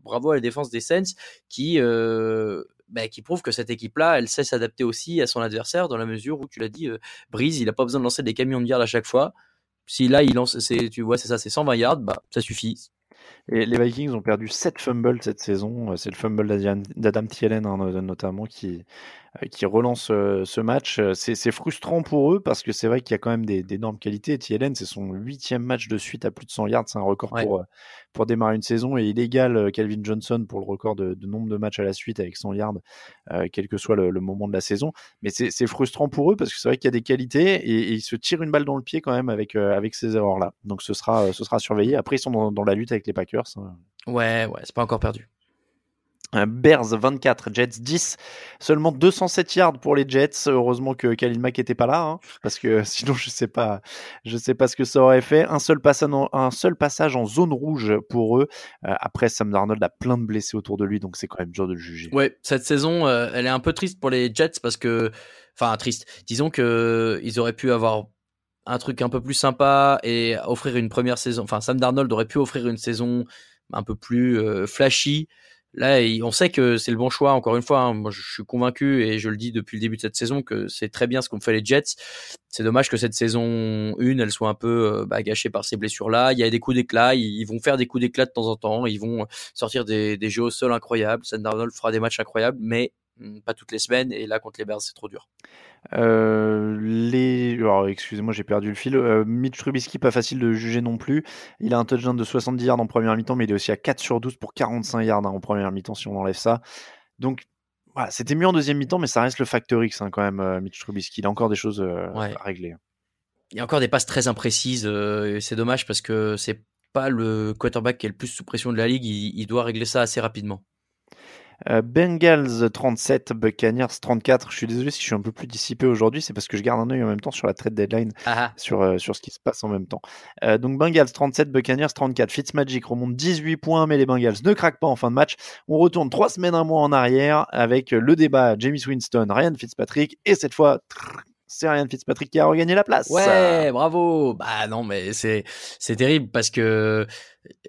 bravo à la défense des Saints qui euh, bah, qui prouve que cette équipe-là, elle sait s'adapter aussi à son adversaire dans la mesure où tu l'as dit, euh, Breeze, il a pas besoin de lancer des camions de yards à chaque fois. Si là il lance, tu vois, c'est ça, c'est 120 yards, bah ça suffit. Et les Vikings ont perdu 7 fumbles cette saison. C'est le fumble d'Adam Thielen hein, notamment qui, qui relance ce match. C'est frustrant pour eux parce que c'est vrai qu'il y a quand même d'énormes qualités. Thielen, c'est son huitième match de suite à plus de 100 yards. C'est un record ouais. pour, pour démarrer une saison et il égale Calvin Johnson pour le record de, de, nombre de matchs à la suite avec 100 yards, euh, quel que soit le, le, moment de la saison. Mais c'est frustrant pour eux parce que c'est vrai qu'il y a des qualités et, et, ils se tirent une balle dans le pied quand même avec, euh, avec ces erreurs-là. Donc ce sera, ce sera surveillé. Après, ils sont dans, dans la lutte avec les Packers. Hein. Ouais, ouais, c'est pas encore perdu. Bears 24, Jets 10, seulement 207 yards pour les Jets. Heureusement que Khalil Mack était pas là, hein, parce que sinon je sais pas, je sais pas ce que ça aurait fait. Un seul passage en, zone rouge pour eux. Euh, après, Sam Darnold a plein de blessés autour de lui, donc c'est quand même dur de le juger. Ouais, cette saison, euh, elle est un peu triste pour les Jets parce que, enfin triste. Disons que ils auraient pu avoir un truc un peu plus sympa et offrir une première saison. Enfin, Sam Darnold aurait pu offrir une saison un peu plus euh, flashy. Là, on sait que c'est le bon choix. Encore une fois, hein, moi, je suis convaincu et je le dis depuis le début de cette saison que c'est très bien ce qu'ont fait les Jets. C'est dommage que cette saison 1, elle soit un peu bah, gâchée par ces blessures-là. Il y a des coups d'éclat. Ils vont faire des coups d'éclat de temps en temps. Ils vont sortir des, des jeux au sol incroyables. Sam Darnold fera des matchs incroyables, mais pas toutes les semaines. Et là, contre les Bears, c'est trop dur. Euh, les... Alors, excusez-moi, j'ai perdu le fil. Euh, Mitch Trubisky, pas facile de juger non plus. Il a un touchdown de 70 yards en première mi-temps, mais il est aussi à 4 sur 12 pour 45 yards hein, en première mi-temps si on enlève ça. Donc, voilà, c'était mieux en deuxième mi-temps, mais ça reste le facteur X hein, quand même, euh, Mitch Trubisky. Il a encore des choses ouais. à régler. Il y a encore des passes très imprécises. c'est dommage parce que c'est pas le quarterback qui est le plus sous pression de la ligue. il, il doit régler ça assez rapidement. Euh, Bengals 37, Buccaneers 34. Je suis désolé si je suis un peu plus dissipé aujourd'hui, c'est parce que je garde un œil en même temps sur la trade deadline, ah. sur, euh, sur ce qui se passe en même temps. Euh, donc Bengals 37, Buccaneers 34. Fitzmagic remonte 18 points, mais les Bengals ne craquent pas en fin de match. On retourne trois semaines, un mois en arrière avec le débat James Winston, Ryan Fitzpatrick, et cette fois, c'est Ryan Fitzpatrick qui a regagné la place. Ouais, bravo. Bah non, mais c'est c'est terrible parce que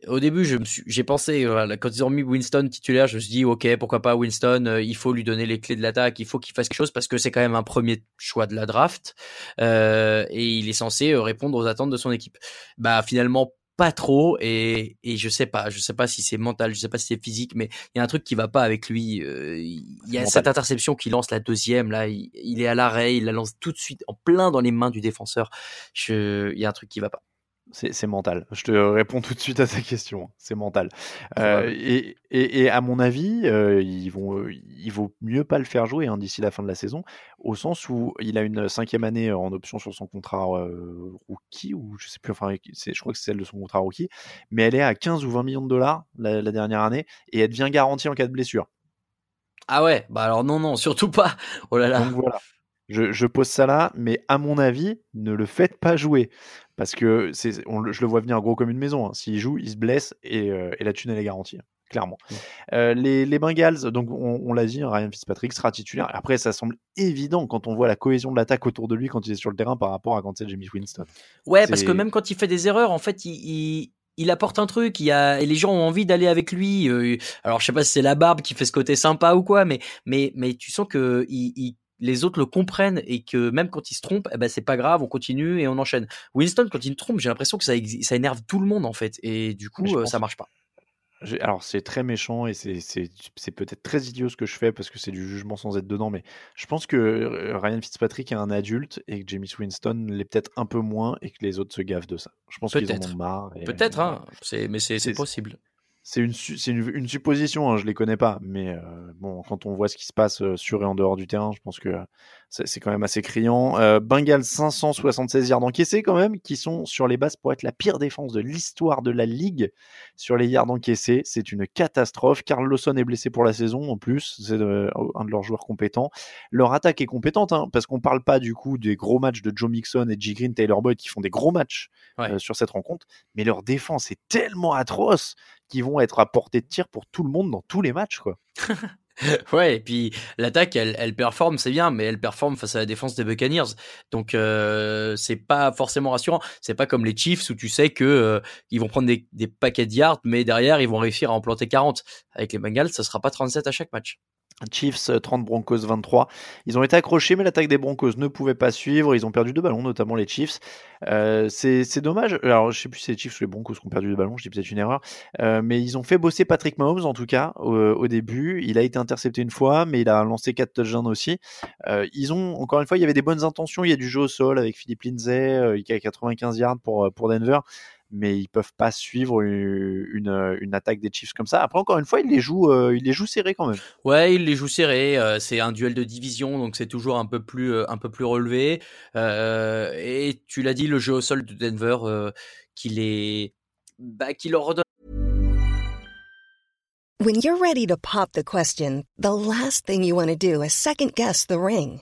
au début, je me j'ai pensé quand ils ont mis Winston titulaire, je me suis dit ok, pourquoi pas Winston. Euh, il faut lui donner les clés de l'attaque, il faut qu'il fasse quelque chose parce que c'est quand même un premier choix de la draft euh, et il est censé répondre aux attentes de son équipe. Bah finalement pas trop et, et je sais pas je sais pas si c'est mental je sais pas si c'est physique mais il y a un truc qui va pas avec lui euh, il y a cette interception qui lance la deuxième là il, il est à l'arrêt il la lance tout de suite en plein dans les mains du défenseur. Je il y a un truc qui va pas C'est mental. Je te réponds tout de suite à ta question. C'est mental. Euh, et, et, et, à mon avis, euh, ils vont, euh, il vaut mieux pas le faire jouer hein, d'ici la fin de la saison, au sens où il a une cinquième année en option sur son contrat rookie, ou je sais plus, enfin, je crois que c'est celle de son contrat rookie, mais elle est à 15 ou 20 millions de dollars la, la dernière année, et elle devient garantie en cas de blessure. Ah ouais, bah alors non, non, surtout pas. Oh là là. Donc voilà. Je, je, pose ça là, mais à mon avis, ne le faites pas jouer. Parce que c'est, on, je le vois venir gros comme une maison. Hein. S'il joue, il se blesse et, euh, et la thune, elle est garantie. Hein, clairement. Euh, les, les, Bengals, donc on, on l'a dit, hein, Ryan Fitzpatrick sera titulaire. Après, ça semble évident quand on voit la cohésion de l'attaque autour de lui quand il est sur le terrain par rapport à quand c'est Jimmy Winston. Ouais, parce que même quand il fait des erreurs, en fait, il, il il apporte un truc, il y a, et les gens ont envie d'aller avec lui. Euh, alors je sais pas si c'est la barbe qui fait ce côté sympa ou quoi, mais mais mais tu sens que il, il les autres le comprennent et que même quand il se trompe, eh ben c'est pas grave, on continue et on enchaîne. Winston, quand il se trompe, j'ai l'impression que ça, ça énerve tout le monde en fait, et du coup, euh, ça marche pas. Alors c'est très méchant et c'est peut-être très idiot ce que je fais parce que c'est du jugement sans être dedans, mais je pense que euh, Ryan Fitzpatrick est un adulte et que James Winston l'est peut-être un peu moins et que les autres se gavent de ça. Je pense qu'ils en ont marre. Peut-être, hein, mais c'est possible. C'est une, une, une, supposition, hein, je les connais pas, mais euh, bon, quand on voit ce qui se passe euh, sur et en dehors du terrain, je pense que c'est quand même assez criant. Euh, Bengals 576 yards encaissés quand même, qui sont sur les bases pour être la pire défense de l'histoire de la ligue sur les yards encaissés. C'est une catastrophe. Carl Lawson est blessé pour la saison en plus, c'est un de leurs joueurs compétents. Leur attaque est compétente, hein, parce qu'on parle pas du coup des gros matchs de Joe Mixon et G. Green, Taylor Boyd qui font des gros matchs sur cette rencontre, mais leur défense est tellement atroce qui vont être à portée de tir pour tout le monde dans tous les matchs, quoi. ouais, et puis l'attaque, elle, elle performe, c'est bien, mais elle performe face à la défense des Buccaneers. Donc euh, c'est pas forcément rassurant. C'est pas comme les Chiefs où tu sais que euh, ils vont prendre des, des paquets de yards, mais derrière ils vont réussir à en planter 40. Avec les Bengals, ça sera pas 37 à chaque match. Chiefs 30 Broncos 23. Ils ont été accrochés, mais l'attaque des Broncos ne pouvait pas suivre. Ils ont perdu deux ballons, notamment les Chiefs. Euh, c'est dommage. Alors, je sais plus si c'est les Chiefs ou les Broncos qui ont perdu deux ballons. Je dis peut-être une erreur. Euh, mais ils ont fait bosser Patrick Mahomes, en tout cas, au, début. Il a été intercepté une fois, mais il a lancé quatre touchdowns aussi. Euh, ils ont, encore une fois, il y avait des bonnes intentions. Il y a du jeu au sol avec Philippe Lindsay, il y a 95 yards pour, pour Denver mais ils peuvent pas suivre une, une, attaque des Chiefs comme ça. Après, encore une fois, ils les jouent, euh, ils les jouent serrés quand même. Ouais, ils les jouent serrés. Euh, c'est un duel de division, donc c'est toujours un peu plus, euh, un peu plus relevé. et tu l'as dit, le jeu au sol de Denver, qui les, bah, qui leur redonne. When you're ready to pop the question, the last thing you want to do is second guess the ring.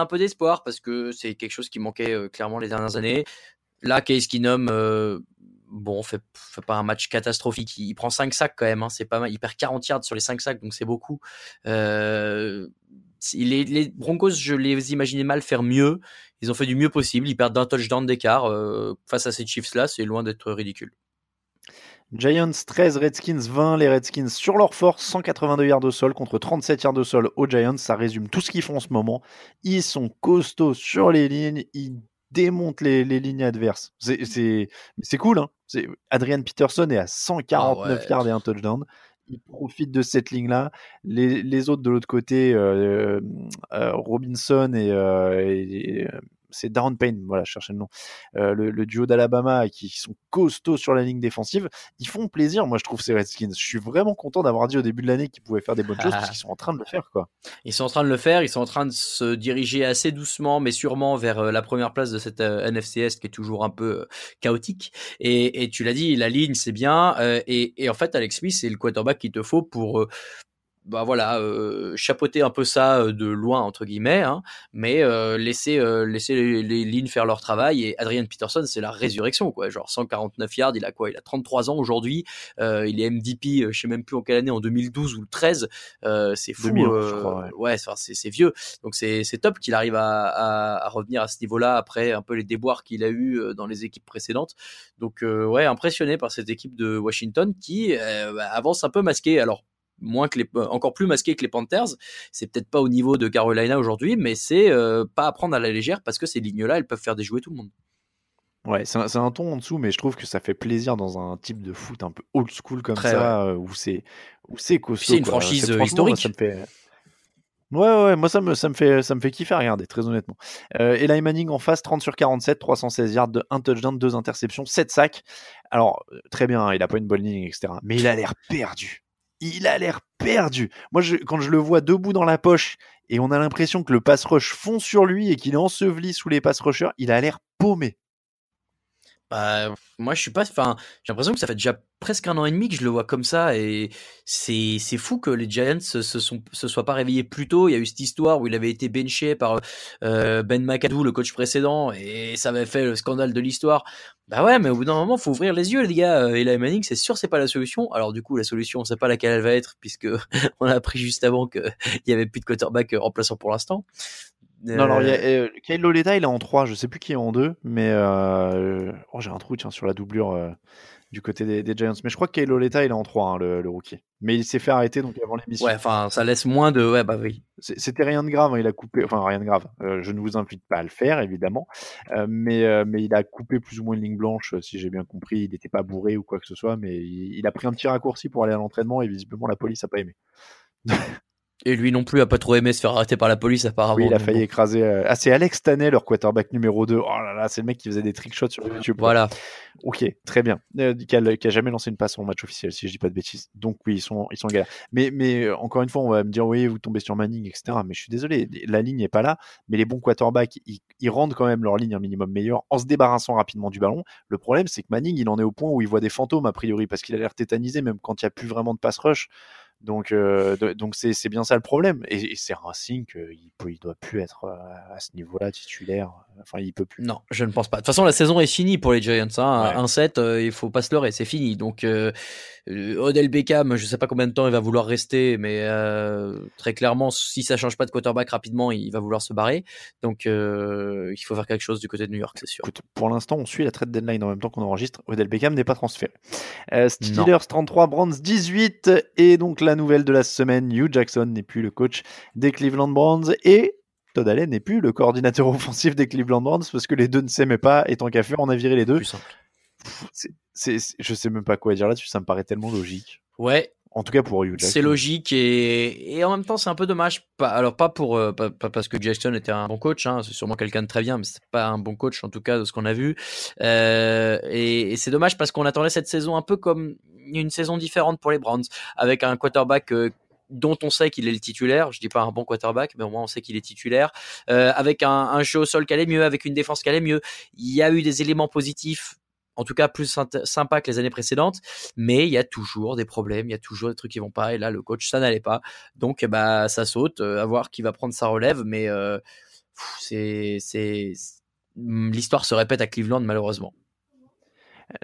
Un peu d'espoir parce que c'est quelque chose qui manquait euh, clairement les dernières années. Là, Case Keenum, euh, bon, fait, pas un match catastrophique. Il, prend 5 sacs quand même. Hein, c'est pas mal. Il perd 40 yards sur les 5 sacs, donc c'est beaucoup. Euh, les, les, Broncos, je les imaginais mal faire mieux. Ils ont fait du mieux possible. Ils perdent d'un touchdown d'écart face à ces Chiefs-là. C'est loin d'être ridicule. Giants 13, Redskins 20. Les Redskins sur leur force, 182 yards de sol contre 37 yards de sol aux Giants. Ça résume tout ce qu'ils font en ce moment. Ils sont costauds sur les lignes. Ils démontent les, lignes adverses. C'est cool. Hein Adrian Peterson est à 149 ah yards et un touchdown. Il profite de cette ligne-là. Les, autres de l'autre côté, euh, euh, Robinson et, euh, c'est Darren Payne, voilà, je cherchais le nom, euh, le, le duo d'Alabama qui sont costauds sur la ligne défensive. Ils font plaisir, moi je trouve ces Redskins. Je suis vraiment content d'avoir dit au début de l'année qu'ils pouvaient faire des bonnes choses parce qu'ils sont en train de le faire, quoi. Ils sont en train de le faire, ils sont en train de se diriger assez doucement, mais sûrement vers euh, la première place de cette euh, NFC Est qui est toujours un peu euh, chaotique. Et, et tu l'as dit, la ligne c'est bien. et, et en fait, Alex Smith c'est le quarterback qu'il te faut pour bah voilà, euh, chapeauter un peu ça euh, de loin entre guillemets, hein, mais euh, laisser euh, laisser les, les lignes faire leur travail. Et Adrian Peterson, c'est la résurrection quoi. Genre 149 yards, il a quoi? Il a 33 ans aujourd'hui. Euh, il est MVP, euh, je sais même plus en quelle année, en 2012 ou le 13. Euh, c'est fou. 2011, je crois, ouais. c'est vieux. Donc c'est c'est top qu'il arrive à, à, à revenir à ce niveau-là après un peu les déboires qu'il a eu dans les équipes précédentes. Donc euh, ouais, impressionné par cette équipe de Washington qui euh, bah, avance un peu masquée. Alors moins que les, euh, encore plus masqué que les Panthers. C'est peut-être pas au niveau de Carolina aujourd'hui, mais c'est euh, pas à prendre à la légère parce que ces lignes-là, elles peuvent faire déjouer tout le monde. Ouais, c'est un, ton en dessous, mais je trouve que ça fait plaisir dans un type de foot un peu old school comme Très, ça, euh, où c'est où c'est costaud. c'est une quoi. franchise, historique. Ça me fait... Ouais, ouais, moi ça me, ça me fait, ça me fait kiffer à regarder, très honnêtement. Euh, Eli Manning en face, 30 sur 47, 316 yards, de 1 touchdown, 2 interceptions, 7 sacs. Alors, très bien, hein, il a pas une bonne ligne, etc. Mais il a l'air perdu. Il a l'air perdu. Moi, quand je le vois debout dans la poche et on a l'impression que le pass rush fond sur lui et qu'il est enseveli sous les pass rushers, il a l'air paumé. Bah, moi, je suis pas. Enfin, j'ai l'impression que ça fait déjà presque un an et demi que je le vois comme ça, et c'est fou que les Giants se, sont se soient pas réveillés plus tôt. Il y a eu cette histoire où il avait été benché par euh, Ben McAdoo, le coach précédent, et ça avait fait le scandale de l'histoire. Bah ouais, mais au bout d'un moment, faut ouvrir les yeux, les gars. Euh, Eli Manning, c'est sûr, c'est pas la solution. Alors du coup, la solution, on sait pas laquelle elle va être, puisque on a appris juste avant que il y avait plus de quarterback euh, remplaçant pour l'instant. Non, alors, il y a, Euh, euh, Kyle Loleta, il est en 3, je sais plus qui est en 2, mais euh, oh, j'ai un trou tiens, sur la doublure euh, du côté des, des Giants. Mais je crois que Kyle Loleta, il est en 3, hein, le, le rookie. Mais il s'est fait arrêter donc avant l'émission. Ouais, enfin, ça laisse moins de. Ouais, bah oui. C'était rien de grave, hein, il a coupé, enfin rien de grave. Je ne vous invite pas à le faire, évidemment, mais, mais il a coupé plus ou moins une ligne blanche, si j'ai bien compris. Il n'était pas bourré ou quoi que ce soit, mais il, il a pris un petit raccourci pour aller à l'entraînement et visiblement la police a pas aimé. Et lui non plus a pas trop aimé se faire arrêter par la police apparemment. Oui, il a failli bon. écraser. euh, Ah, c'est Alex Tanner, leur quarterback numéro 2. Oh là là, c'est le mec qui faisait des trick shots sur YouTube. Voilà. Ok, très bien. Euh, qui, a, qui a jamais lancé une passe en match officiel, si je dis pas de bêtises. Donc oui, ils sont, ils sont en galère. Mais, mais euh, encore une fois, on va me dire, oui, vous tombez sur Manning, etc. Mais je suis désolé, la ligne n'est pas là. Mais les bons quarterbacks, ils, ils rendent quand même leur ligne un minimum meilleur en se débarrassant rapidement du ballon. Le problème, c'est que Manning, il en est au point où il voit des fantômes, a priori, parce qu'il a l'air tétanisé, même quand il n'y a plus vraiment de pass rush. Donc, euh, donc c'est c'est bien ça le problème. Et, et c'est un signe qu'il il doit plus être euh, à ce niveau-là titulaire. Enfin, il peut plus. Non, je ne pense pas. De toute façon, la saison est finie pour les Giants. Hein. Ouais. 1-7, euh, il faut pas se leurrer, c'est fini. Donc, euh, Odell Beckham, je sais pas combien de temps il va vouloir rester, mais très clairement, si ça change pas de quarterback rapidement, il va vouloir se barrer. Donc, il faut faire quelque chose du côté de New York, c'est sûr. Écoute, pour l'instant, on suit la trade deadline en même temps qu'on enregistre. Odell Beckham n'est pas transféré. Steelers 33, Browns 18. Et donc, la nouvelle de la semaine, Hugh Jackson n'est plus le coach des Cleveland Browns. Et Todd Allen n'est plus le coordinateur offensif des Cleveland Browns parce que les deux ne s'aimaient pas. Et tant qu'à faire, on a viré les deux. Je sais même pas quoi dire là-dessus. Ça me paraît tellement logique. Ouais. En tout cas pour Hugh Jackson. C'est logique et, et en même temps c'est un peu dommage. Pas, alors pas pour euh, pas, pas parce que Jackson était un bon coach, hein, c'est sûrement quelqu'un de très bien, mais c'est pas un bon coach en tout cas de ce qu'on a vu. Euh, et, et c'est dommage parce qu'on attendait cette saison un peu comme une saison différente pour les Browns, avec un quarterback euh, dont on sait qu'il est le titulaire. Je dis pas un bon quarterback, mais au moins on sait qu'il est titulaire. Euh, avec un, jeu au sol qui allait mieux, avec une défense qui allait mieux. Il y a eu des éléments positifs en tout cas plus sympa que les années précédentes, mais il y a toujours des problèmes, il y a toujours des trucs qui vont pas, et là le coach ça n'allait pas, donc bah ça saute, euh, à voir qui va prendre sa relève, mais c'est c'est l'histoire se répète à Cleveland malheureusement.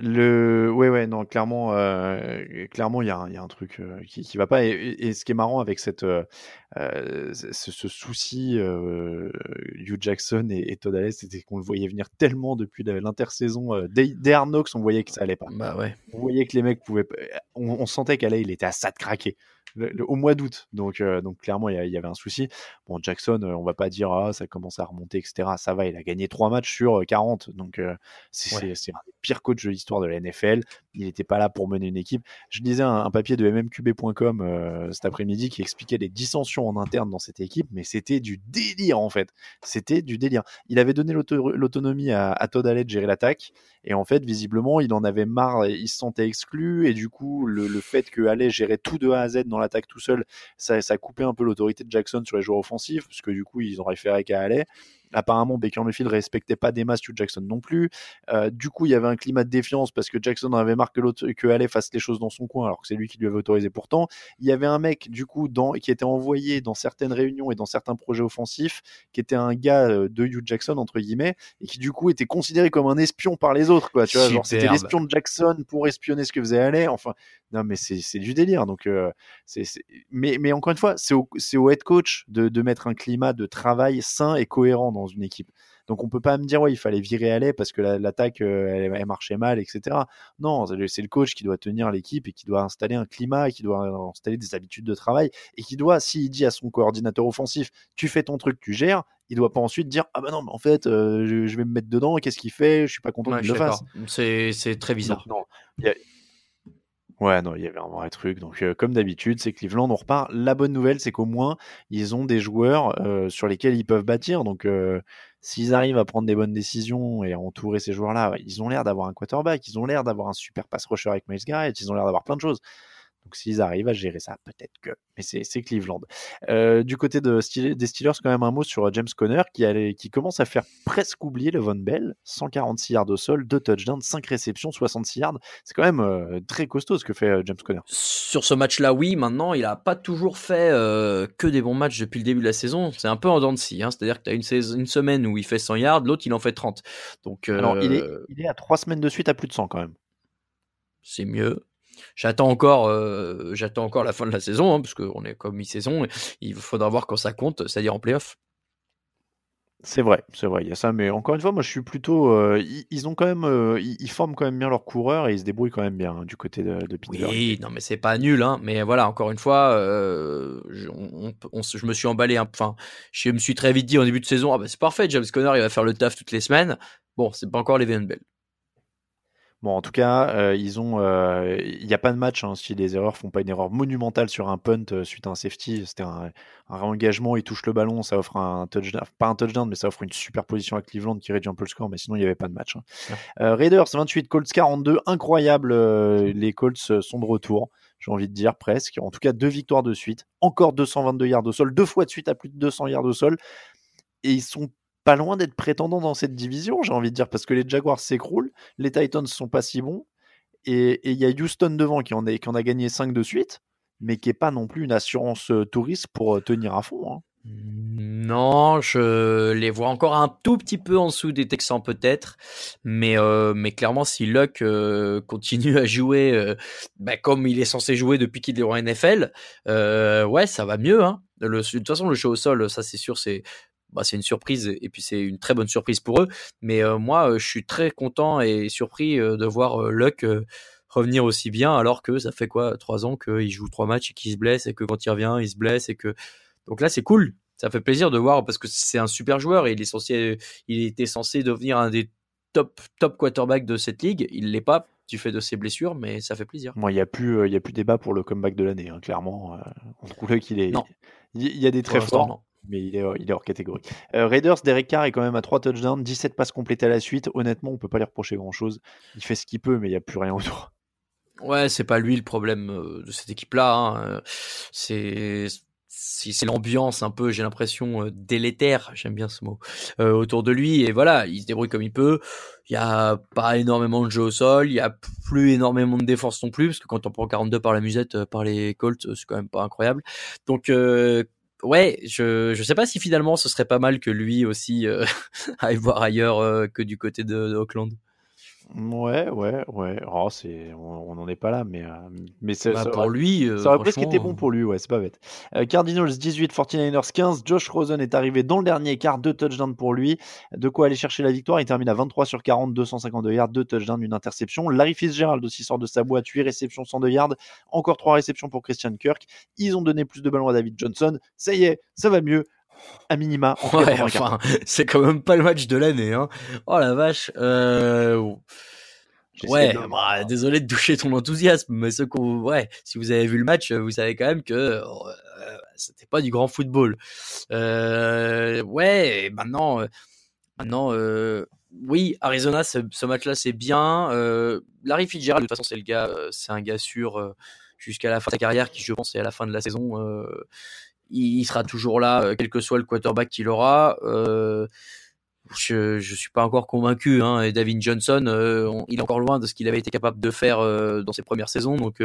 Le, ouais, ouais, non, clairement, euh, clairement, il y, a un- il y a un truc euh, qui, qui va pas. Et, ce qui est marrant avec cette, euh, euh, ce, ce souci, euh, Hugh Jackson et, et Todd Allen, c'était qu'on le voyait venir tellement depuis l'intersaison. Dès, dès Knocks, on voyait que ça allait pas. Bah ouais. On voyait que les mecs pouvaient. On, on sentait qu'Allen, il était à ça de craquer. Le- le- au mois d'août. Donc, euh, donc clairement, il y, avait un souci. Bon, Jackson, euh, on va pas dire ah, ça commence à remonter, etc. Ça va, il a gagné trois matchs sur euh, 40. Donc, euh, c'est Ouais. c'est- c'est un des pires coachs de l'histoire de la NFL. Il n'était pas là pour mener une équipe. Je lisais un, un papier de mmqb.com euh, cet après-midi qui expliquait les dissensions en interne dans cette équipe, mais c'était du délire en fait. C'était du délire. Il avait donné l'auto- l'autonomie à, à Todd Alley de gérer l'attaque. Et en fait, visiblement, il en avait marre, il se sentait exclu, et du coup, le, le fait que Alley gérait tout de A à Z dans l'attaque tout seul, ça, ça coupait un peu l'autorité de Jackson sur les joueurs offensifs, parce que du coup, ils ont référé qu'à Alley. Apparemment, Baker Mayfield respectait pas des masses Hugh Jackson non plus. Euh, du coup, il y avait un climat de défiance parce que Jackson en avait marre que l'autre, que Alley fasse les choses dans son coin, alors que c'est lui qui lui avait autorisé pourtant. Il y avait un mec, du coup, dans, qui était envoyé dans certaines réunions et dans certains projets offensifs, qui était un gars euh, de Hugh Jackson, entre guillemets, et qui, du coup, était considéré comme un espion par les autres, quoi. Tu vois, genre, c'était l'espion de Jackson pour espionner ce que faisait Alley. Enfin, non, mais c'est du délire. Donc, euh, c'est mais, mais encore une fois, c'est au, head coach de, de mettre un climat de travail sain et cohérent dans une équipe. Donc on peut pas me dire ouais il fallait virer Alley parce que la- l'attaque euh, elle, elle marchait mal etc. Non c'est le, coach qui doit tenir l'équipe et qui doit installer un climat et qui doit installer des habitudes de travail et qui doit s'il dit à son coordinateur offensif tu fais ton truc tu gères il doit pas ensuite dire ah bah non mais en fait euh, je, je vais me mettre dedans qu'est-ce qu'il fait? Je suis pas content Ouais, qu'il je le fasse. C'est c'est très bizarre. Non, non. Ouais, non, il y avait un vrai truc. Donc, euh, comme d'habitude, c'est Cleveland, on repart. La bonne nouvelle, c'est qu'au moins, ils ont des joueurs euh, sur lesquels ils peuvent bâtir. Donc, euh, s'ils arrivent à prendre des bonnes décisions et à entourer ces joueurs-là, ils ont l'air d'avoir un quarterback, ils ont l'air d'avoir un super pass rusher avec Miles Garrett, ils ont l'air d'avoir plein de choses. Donc, s'ils arrivent à gérer ça, peut-être que. Mais c'est Cleveland. Euh, du côté de Steelers- des Steelers, quand même un mot sur euh, James Conner qui, allait, qui commence à faire presque oublier le Von Bell. 146 yards au sol, 2 touchdowns, 5 réceptions, 66 yards. C'est quand même euh, très costaud ce que fait James Conner. Sur ce match-là, oui. Maintenant, il a pas toujours fait euh, que des bons matchs depuis le début de la saison. C'est un peu en dents de scie. Hein. C'est-à-dire que tu as une, saison- une semaine où il fait 100 yards, l'autre il en fait 30. Donc, Alors, il est, il est à 3 semaines de suite à plus de 100 quand même. c'est mieux. J'attends encore, euh, j'attends encore la fin de la saison, hein, parce qu'on est comme mi-saison. Il faudra voir quand ça compte, c'est-à-dire en playoff. C'est vrai, c'est vrai, il y a ça. Mais encore une fois, moi je suis plutôt. euh, ils, ils ont quand même. euh, ils, ils forment quand même bien leurs coureurs et ils se débrouillent quand même bien hein, du côté de, de Pittsburgh. Oui, non, mais c'est pas nul, hein. Mais voilà, encore une fois, euh, je, on- on se- je me suis emballé. Enfin, je me suis très vite dit en début de saison, ah bah c'est parfait, James Conner, il va faire le taf toutes les semaines. Bon, c'est pas encore les Bell. Bon, en tout cas, euh, ils ont. euh, Il n'y a pas de match hein, si les erreurs font pas une erreur monumentale sur un punt euh, suite à un safety. C'était un, un réengagement, il touche le ballon, ça offre un touchdown. Pas un touchdown, mais ça offre une super position à Cleveland qui réduit un peu le score, mais sinon il n'y avait pas de match. hein. Euh, Raiders 28, Colts 42, incroyable. euh, les Colts euh, sont de retour, j'ai envie de dire presque. En tout cas, deux victoires de suite, encore 222 yards au sol, deux fois de suite à plus de 200 yards au sol. Et ils sont pas loin d'être prétendants dans cette division, j'ai envie de dire, parce que les Jaguars s'écroulent, les Titans sont pas si bons, et il y a Houston devant qui en, a, qui en a gagné 5 de suite, mais qui est pas non plus une assurance euh, touriste pour euh, tenir à fond. hein. Non, je les vois encore un tout petit peu en dessous des Texans peut-être, mais euh, mais clairement si Luck continue à jouer bah, comme il est censé jouer depuis qu'il est en NFL, ouais ça va mieux. Hein. De toute façon le jeu au sol, ça c'est sûr c'est bah, c'est une surprise et puis c'est une très bonne surprise pour eux. Mais euh, moi euh, je suis très content et surpris euh, de voir Luck revenir aussi bien alors que ça fait quoi trois ans qu'il joue trois matchs et qu'il se blesse et que quand il revient il se blesse et que donc là, c'est cool. Ça fait plaisir de voir parce que c'est un super joueur et il était censé devenir un des top, top quarterbacks de cette ligue. Il l'est pas du fait de ses blessures, mais ça fait plaisir. Moi, il n'y a, plus, euh, y a plus débat pour le comeback de l'année, hein, clairement. euh, on trouve qu'il est. Non. Il y a des très forts, non. mais il est, hors- il est hors catégorie. Euh, Raiders, Derek Carr est quand même à 3 touchdowns, 17 passes complétées à la suite. Honnêtement, on peut pas lui reprocher grand-chose. Il fait ce qu'il peut, mais il n'y a plus rien autour. Ouais, c'est pas lui le problème de cette équipe-là. hein. C'est c'est c'est l'ambiance un peu, j'ai l'impression euh, délétère, j'aime bien ce mot, euh, autour de lui. Et voilà, il se débrouille comme il peut. Il y a pas énormément de jeu au sol, il y a plus énormément de défense non plus, parce que quand on prend 42 par la musette euh, par les Colts, euh, c'est quand même pas incroyable. Donc euh, ouais, je je sais pas si finalement ce serait pas mal que lui aussi aille voir ailleurs que du côté de, de Auckland. Ouais, ouais, ouais. Oh, c'est, on n'en est pas là, mais, euh, mais ça, Bah, ça pour aurait, lui, euh, ça aurait presque été bon pour lui, ouais, c'est pas bête. Euh, Cardinals 18, 49ers 15. Josh Rosen est arrivé dans le dernier quart, deux touchdowns pour lui. De quoi aller chercher la victoire. Il termine à 23 sur 40, 252 yards, deux touchdowns, une interception. Larry Fitzgerald aussi sort de sa boîte, 8 réceptions, 102 yards. Encore 3 réceptions pour Christian Kirk. Ils ont donné plus de ballons à David Johnson. Ça y est, ça va mieux. À minima, Ouais, 84. enfin, c'est quand même pas le match de l'année. Hein. Oh la vache. Euh... Ouais, bah, désolé de toucher ton enthousiasme, mais ce qu'on, ouais, si vous avez vu le match, vous savez quand même que euh, c'était pas du grand football. Euh, ouais, maintenant, euh, maintenant, euh, oui, Arizona, ce, ce match-là, c'est bien. Larry Fitzgerald, de toute façon, c'est le gars, c'est un gars sûr jusqu'à la fin de sa carrière, qui je pense est à la fin de la saison. Il, il sera toujours là, euh, quel que soit le quarterback qu'il aura. Euh, je je suis pas encore convaincu. Hein. Et David Johnson, euh, on- il est encore loin de ce qu'il avait été capable de faire dans ses premières saisons. Donc,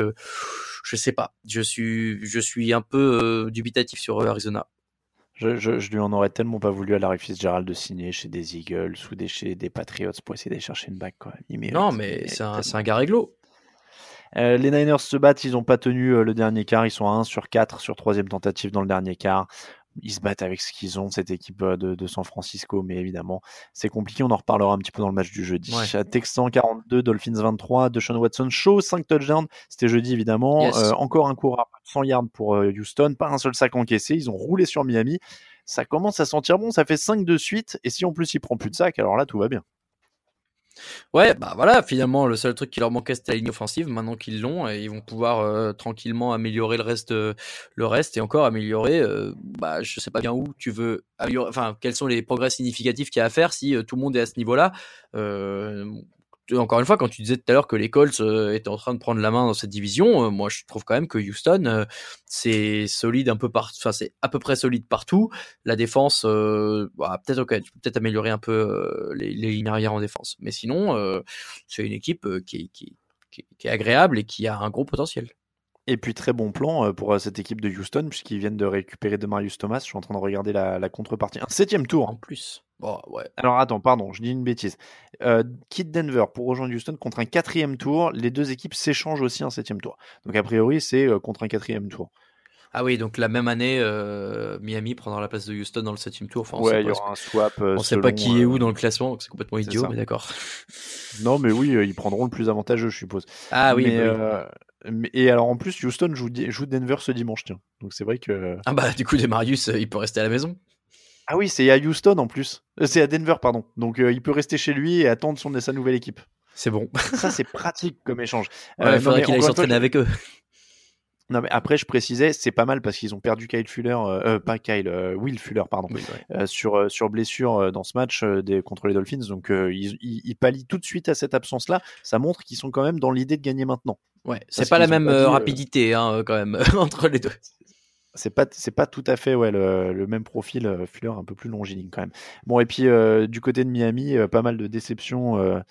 je sais pas. Je suis, je suis un peu dubitatif sur Arizona. Je, je, je lui en aurais tellement pas voulu à Larry Fitzgerald de signer chez des Eagles ou des, chez des Patriots pour essayer d'aller chercher une bague. Quoi. Il mérite, Non, mais c'est un, un gars réglo. Euh, les Niners se battent, ils n'ont pas tenu euh, le dernier quart, ils sont à 1 sur 4 sur troisième tentative dans le dernier quart. Ils se battent avec ce qu'ils ont, cette équipe euh, de, de San Francisco, mais évidemment, c'est compliqué. On en reparlera un petit peu dans le match du jeudi. Ouais. Texans 42, Dolphins 23, Deshaun Watson show, 5 touchdowns. C'était jeudi, évidemment. Yes. Euh, encore un cours à 100 yards pour Houston, pas un seul sac encaissé. Ils ont roulé sur Miami. Ça commence à sentir bon, ça fait 5 de suite. Et si en plus il prend plus de sacs, alors là, tout va bien. Ouais, bah voilà, finalement, le seul truc qui leur manquait, c'était la ligne offensive. Maintenant qu'ils l'ont, et ils vont pouvoir euh, tranquillement améliorer le reste, euh, le reste et encore améliorer. euh, bah, je sais pas bien où tu veux améliorer. Enfin, quels sont les progrès significatifs qu'il y a à faire si euh, tout le monde est à ce niveau-là. Encore une fois, quand tu disais tout à l'heure que les Colts euh, étaient en train de prendre la main dans cette division, euh, moi je trouve quand même que Houston euh, c'est solide un peu partout, enfin c'est à peu près solide partout. La défense, bah, peut-être ok, peut-être améliorer un peu les, lignes arrière en défense, mais sinon c'est une équipe qui, qui, qui, qui est agréable et qui a un gros potentiel. Et puis très bon plan euh, pour euh, cette équipe de Houston, puisqu'ils viennent de récupérer de Marius Thomas. Je suis en train de regarder la, la contrepartie. Un septième tour. En plus. Bon, ouais. Alors attends, pardon, je dis une bêtise. Euh, quitte Denver pour rejoindre Houston contre un quatrième tour. Les deux équipes s'échangent aussi un septième tour. Donc a priori, c'est euh, contre un quatrième tour. Ah oui, donc la même année, euh, Miami prendra la place de Houston dans le septième tour. Enfin, on ouais, sait il y aura un swap. on sait pas qui est où dans le classement, donc c'est complètement idiot, mais d'accord. Non, mais oui, ils prendront le plus avantageux, je suppose. Ah oui, Mais, bah oui. Et alors en plus, Houston joue, Denver ce dimanche, tiens. Donc c'est vrai que. Ah bah du coup, Demarius, euh, il peut rester à la maison. Ah oui, c'est à Houston en plus. Euh, c'est à Denver, pardon. Donc euh, il peut rester chez lui et attendre son, sa nouvelle équipe. C'est bon. Ça, c'est pratique comme échange. Ouais, Euh, il faudrait qu'il aille s'entraîner avec eux. Non, mais après, je précisais, c'est pas mal parce qu'ils ont perdu Kyle Fuller, euh, pas Kyle, euh, Will Fuller, pardon, sur, euh, sur blessure dans ce match des, contre les Dolphins. Donc, ils, ils, ils pallient tout de suite à cette absence-là. Ça montre qu'ils sont quand même dans l'idée de gagner maintenant. Ouais, c'est pas la même euh, euh, rapidité hein, euh, quand même entre les deux. C'est pas c'est pas tout à fait ouais le, même profil euh, Fuller un peu plus longiligne quand même bon et puis euh, du côté de Miami euh, pas mal de déceptions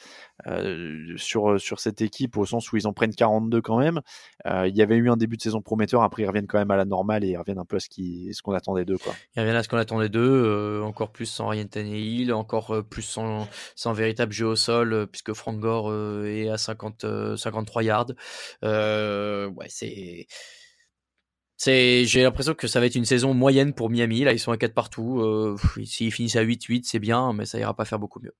sur sur cette équipe au sens où ils en prennent 42 quand même il y avait eu un début de saison prometteur après ils reviennent quand même à la normale et ils reviennent un peu à ce qui ce qu'on attendait d'eux quoi Il revient à ce qu'on attendait d'eux, encore plus sans Ryan Tannehill, encore plus sans, sans véritable jeu au sol, puisque Frank Gore est à 50, euh, 53 yards. Ouais, c'est. C'est, j'ai l'impression que ça va être une saison moyenne pour Miami. Là, ils sont à 4 partout. Euh, S'ils finissent à 8-8, c'est bien, mais ça ira pas faire beaucoup mieux.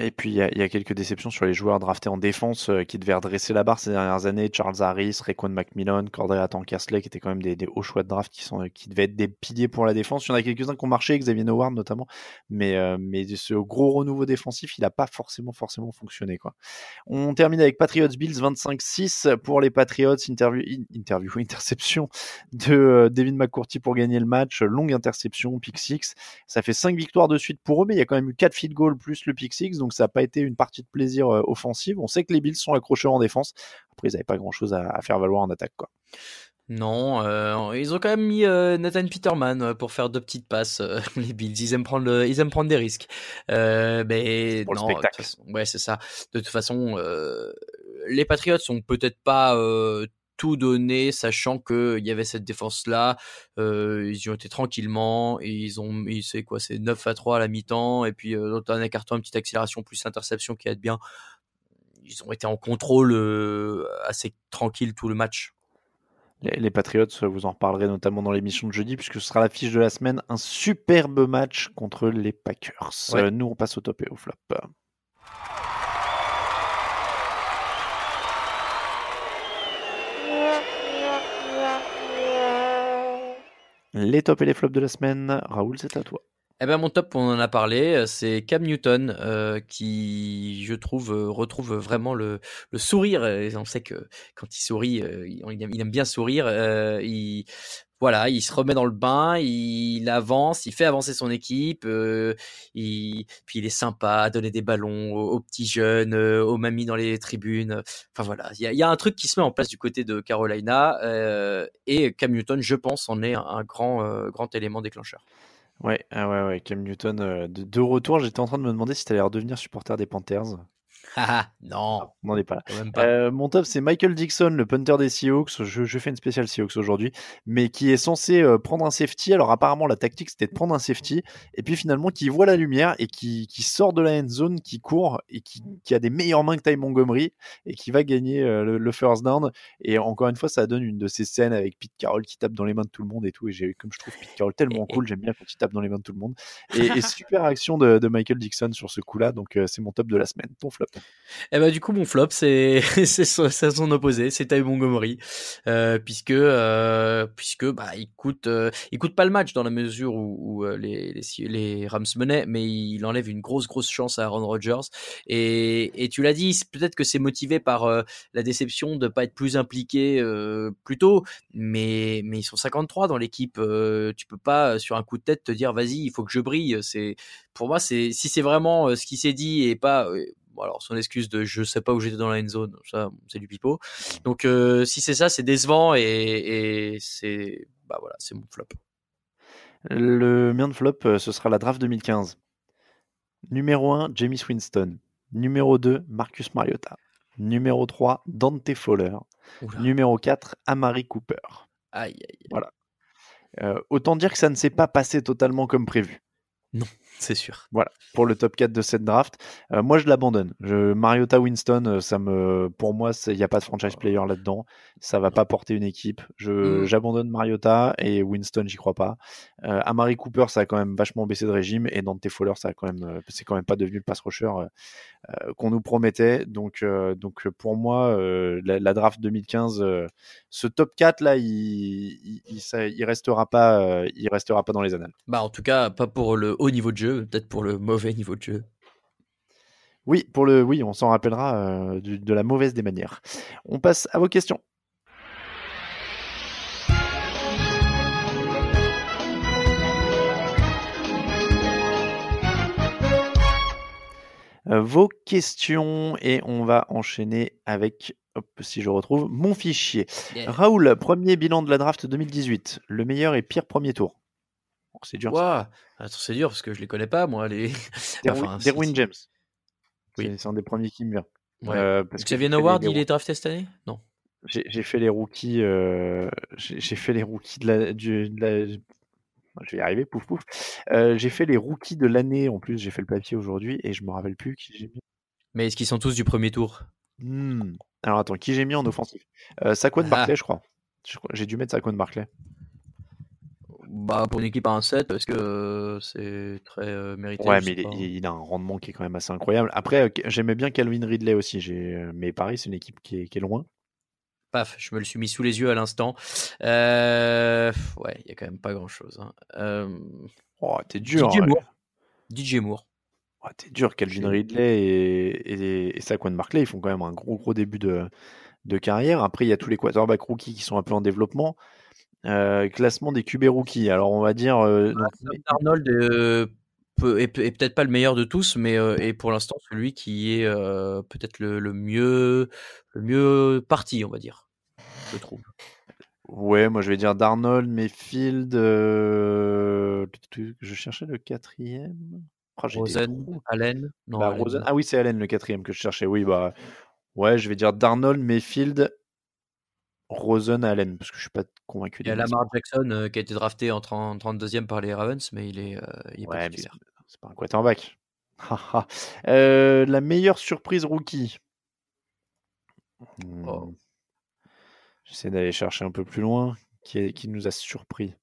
Et puis il y, a- y a quelques déceptions sur les joueurs draftés en défense euh, qui devaient redresser la barre ces dernières années. Charles Harris, Raekwon McMillan, Cordrea Tankersley qui étaient quand même des, des hauts choix de draft qui, sont, qui devaient être des piliers pour la défense. Il y en a quelques-uns qui ont marché, Xavier Howard notamment. Mais, euh, mais ce gros renouveau défensif, il n'a pas forcément, forcément fonctionné. Quoi. On termine avec Patriots Bills 25-6 pour les Patriots. Interview, in- interview interception de euh, Devin McCourty pour gagner le match. Longue interception, pick 6. Ça fait 5 victoires de suite pour eux, mais il y a quand même eu 4 field goals plus le pick 6, donc ça n'a pas été une partie de plaisir euh, offensive. On sait que les Bills sont accrocheurs en défense. Après, ils n'avaient pas grand-chose à, à faire valoir en attaque. Quoi. Non, euh, ils ont quand même mis euh, Nathan Peterman pour faire deux petites passes. euh, les Bills, ils aiment prendre, le- ils aiment prendre des risques. Mais pour le non, de spectacle. façon- ouais, c'est ça. De toute façon, les Patriots sont peut-être pas tout donné, sachant que il y avait cette défense-là. Euh, ils y ont été tranquillement. Et ils ont, mis, c'est quoi, c'est 9 à 3 à la mi-temps. Et puis euh, dans dernier carton, une petite accélération plus interception qui aide bien. ils ont été en contrôle assez tranquille tout le match. Les, les, Patriots, vous en reparlerez notamment dans l'émission de jeudi, puisque ce sera l'affiche de la semaine, un superbe match contre les Packers. Ouais. nous, on passe au top et au flop. Les tops et les flops de la semaine, Raoul, c'est à toi. Eh ben mon top, on en a parlé, c'est Cam Newton euh, qui, je trouve, euh, retrouve vraiment le, sourire. Et on sait que quand il sourit, euh, il, aime, il, aime, bien sourire. Euh, il, voilà, il se remet dans le bain, il avance, il fait avancer son équipe, euh, il, puis il est sympa à donner des ballons aux, petits jeunes, euh, aux mamies dans les tribunes. Enfin voilà, il y a, un truc qui se met en place du côté de Carolina euh, et Cam Newton, je pense, en est un, grand, grand élément déclencheur. Ouais, ah ouais, ouais, Cam Newton euh, de, de, retour. J'étais en train de me demander si tu allais redevenir supporter des Panthers. Non, on n'en est pas là. Pas. Euh, mon top, c'est Michael Dixon, le punter des Seahawks. Je, je fais une spéciale Seahawks aujourd'hui, mais qui est censé euh, prendre un safety. Alors apparemment, la tactique c'était de prendre un safety, et puis finalement qui voit la lumière et qui, qui sort de la end zone, qui court et qui, qui, a des meilleures mains que Ty Montgomery et qui va gagner euh, le, le, first down. Et encore une fois, ça donne une de ces scènes avec Pete Carroll qui tape dans les mains de tout le monde et tout. Et j'ai comme je trouve Pete Carroll tellement cool, j'aime bien quand il tape dans les mains de tout le monde. Et, et super action de, de, Michael Dixon sur ce coup-là. Donc c'est mon top de la semaine. Ton flop. Eh ben, du coup, mon flop, c'est son opposé, c'est Ty Montgomery, euh, puisque euh, puisque bah il coûte euh, il coûte pas le match dans la mesure où, où euh, les, les, les Rams menaient, mais il enlève une grosse grosse chance à Aaron Rodgers. Et, et tu l'as dit, peut-être que c'est motivé par euh, la déception de pas être plus impliqué euh, plus tôt, mais mais ils sont 53 dans l'équipe. tu peux pas sur un coup de tête te dire vas-y, il faut que je brille. C'est pour moi, c'est si c'est vraiment ce qui s'est dit et pas alors son excuse de je sais pas où j'étais dans la end zone, ça c'est du pipeau. Donc euh, si c'est ça, c'est décevant et, et c'est bah voilà, c'est mon flop. Le mien de flop, euh, ce sera la draft 2015. Numéro 1, James Winston. Numéro 2, Marcus Mariota. Numéro 3, Dante Fowler. Oula. Numéro 4, Amari Cooper. Aïe, aïe. Voilà. Euh, autant dire que ça ne s'est pas passé totalement comme prévu. Non, c'est sûr. Voilà, pour le top 4 de cette draft. Euh, moi, je l'abandonne. Mariota Winston, euh, ça me, pour moi, il n'y a pas de franchise player là-dedans. Ça va pas porter une équipe. Je, j'abandonne Mariota et Winston, j'y crois pas. Euh, Amari Cooper, ça a quand même vachement baissé de régime et Dante Fowler, ça a quand même, c'est quand même pas devenu le pass rusher euh, qu'on nous promettait. Donc, donc pour moi, la, la, draft 2015, ce top 4 là, il, il, il, ça, il restera pas, il restera pas dans les annales. Bah, en tout cas, pas pour le haut niveau de jeu, peut-être pour le mauvais niveau de jeu. Oui, pour le, oui, on s'en rappellera euh, de, de, la mauvaise des manières. On passe à vos questions. Euh, vos questions et on va enchaîner avec, hop, si je retrouve, mon fichier. Yeah. Raoul, premier bilan de la draft 2018, le meilleur et pire premier tour. C'est dur. Wow. C'est dur parce que je les connais pas, moi. Les... Derwin, enfin, James. Oui. C'est un des premiers qui me vient. Ouais. Euh, Xavier Howard, il est drafté cette année? Non. J'ai fait les rookies. Euh, J'ai fait les rookies de la, du, de la, Je vais y arriver, pouf pouf. Euh, j'ai fait les rookies de l'année en plus. J'ai fait le papier aujourd'hui et je me rappelle plus qui j'ai mis. Mais est-ce qu'ils sont tous du premier tour? Hmm. Alors attends, qui j'ai mis en offensif euh, Saquon ah. Barclay, je crois. J'ai dû mettre Saquon Barclay. Bah, pour une équipe à 1-7, parce que euh, c'est très euh, mérité. Ouais, mais il, il, a un rendement qui est quand même assez incroyable. Après, euh, j'aimais bien Calvin Ridley aussi, mais pareil, c'est une équipe qui est, qui est, loin. Paf, je me le suis mis sous les yeux à l'instant. Euh, ouais, il y a quand même pas grand-chose. Hein. Oh, t'es dur. DJ Moore. DJ Moore. Oh, t'es dur, Calvin Ridley et, et, et Saquon Barclay, ils font quand même un gros, gros début de, de carrière. Après, il y a tous les quarterbacks rookies qui sont un peu en développement. Euh, classement des QB rookies. Alors on va dire. Euh, donc... Arnold euh, peut, est, est peut-être pas le meilleur de tous, mais est pour l'instant celui qui est peut-être le, le, mieux le mieux parti, on va dire. Je trouve. Ouais, moi je vais dire Darnold, Mayfield. je cherchais le quatrième. Oh, Rosen, Allen. Non, bah, Allen. Rosen... Ah oui, c'est Allen le quatrième que je cherchais. Oui, bah ouais, je vais dire Darnold, Mayfield, Rosen Allen, parce que je suis pas convaincu. Il y a Lamar Jackson euh, qui a été drafté en 30, 32e par les Ravens, mais il est, euh, il est ouais, pas titulaire. C'est pas un quarterback. euh, la meilleure surprise rookie. Hmm. J'essaie d'aller chercher un peu plus loin. Qui, est- qui nous a surpris?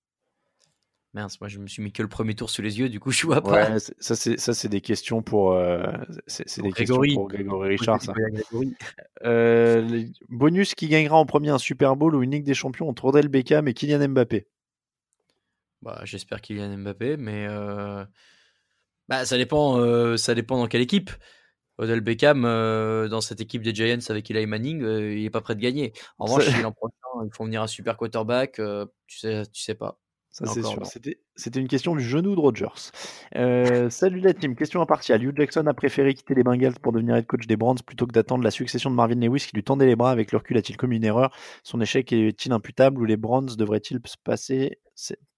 Mince, moi je me suis mis que le premier tour sous les yeux, du coup je vois pas. Ouais, ça c'est ça c'est des questions pour euh, c'est des questions Grégory. pour Grégory Richard. ça. Grégory. Euh, bonus qui gagnera en premier un Super Bowl ou une Ligue des Champions entre Odell Beckham et Kylian Mbappé? Bah, j'espère Kylian Mbappé, mais euh, bah, ça dépend, ça dépend dans quelle équipe. Odell Beckham, dans cette équipe des Giants avec Eli Manning, il est pas prêt de gagner. En revanche, l'an prochain ils font venir un super quarterback, tu sais, tu sais pas. Ça, c'est Encore, sûr. non. C'était, c'était une question du genou de Rogers. Euh, salut la team. Question impartiale. Hugh Jackson a préféré quitter les Bengals pour devenir head coach des Browns plutôt que d'attendre la succession de Marvin Lewis qui lui tendait les bras. Avec le recul, a-t-il commis une erreur? Son échec est-il imputable ou les Browns devraient-ils se passer,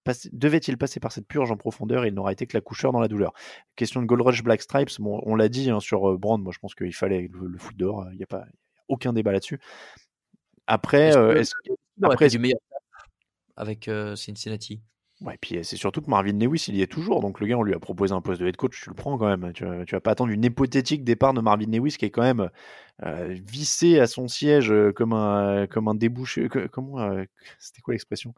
passer- devaient-ils passer par cette purge en profondeur et il n'aura été que la coucheur dans la douleur? Question de Gold Rush Black Stripes. Bon, on l'a dit hein, sur euh, Browns. Moi, je pense qu'il fallait le, le foot dehors. Il n'y a pas aucun débat là-dessus. Après, Est-ce euh, que- après, du meilleur avec euh, Cincinnati. Ouais, et puis euh, c'est surtout que Marvin Lewis, il y est toujours. Donc le gars, on lui a proposé un poste de head coach, tu le prends quand même. Tu vas, tu vas pas attendre une hypothétique départ de Marvin Lewis qui est quand même euh, vissé à son siège comme un, comme un débouché. que- comment euh, C'était quoi l'expression?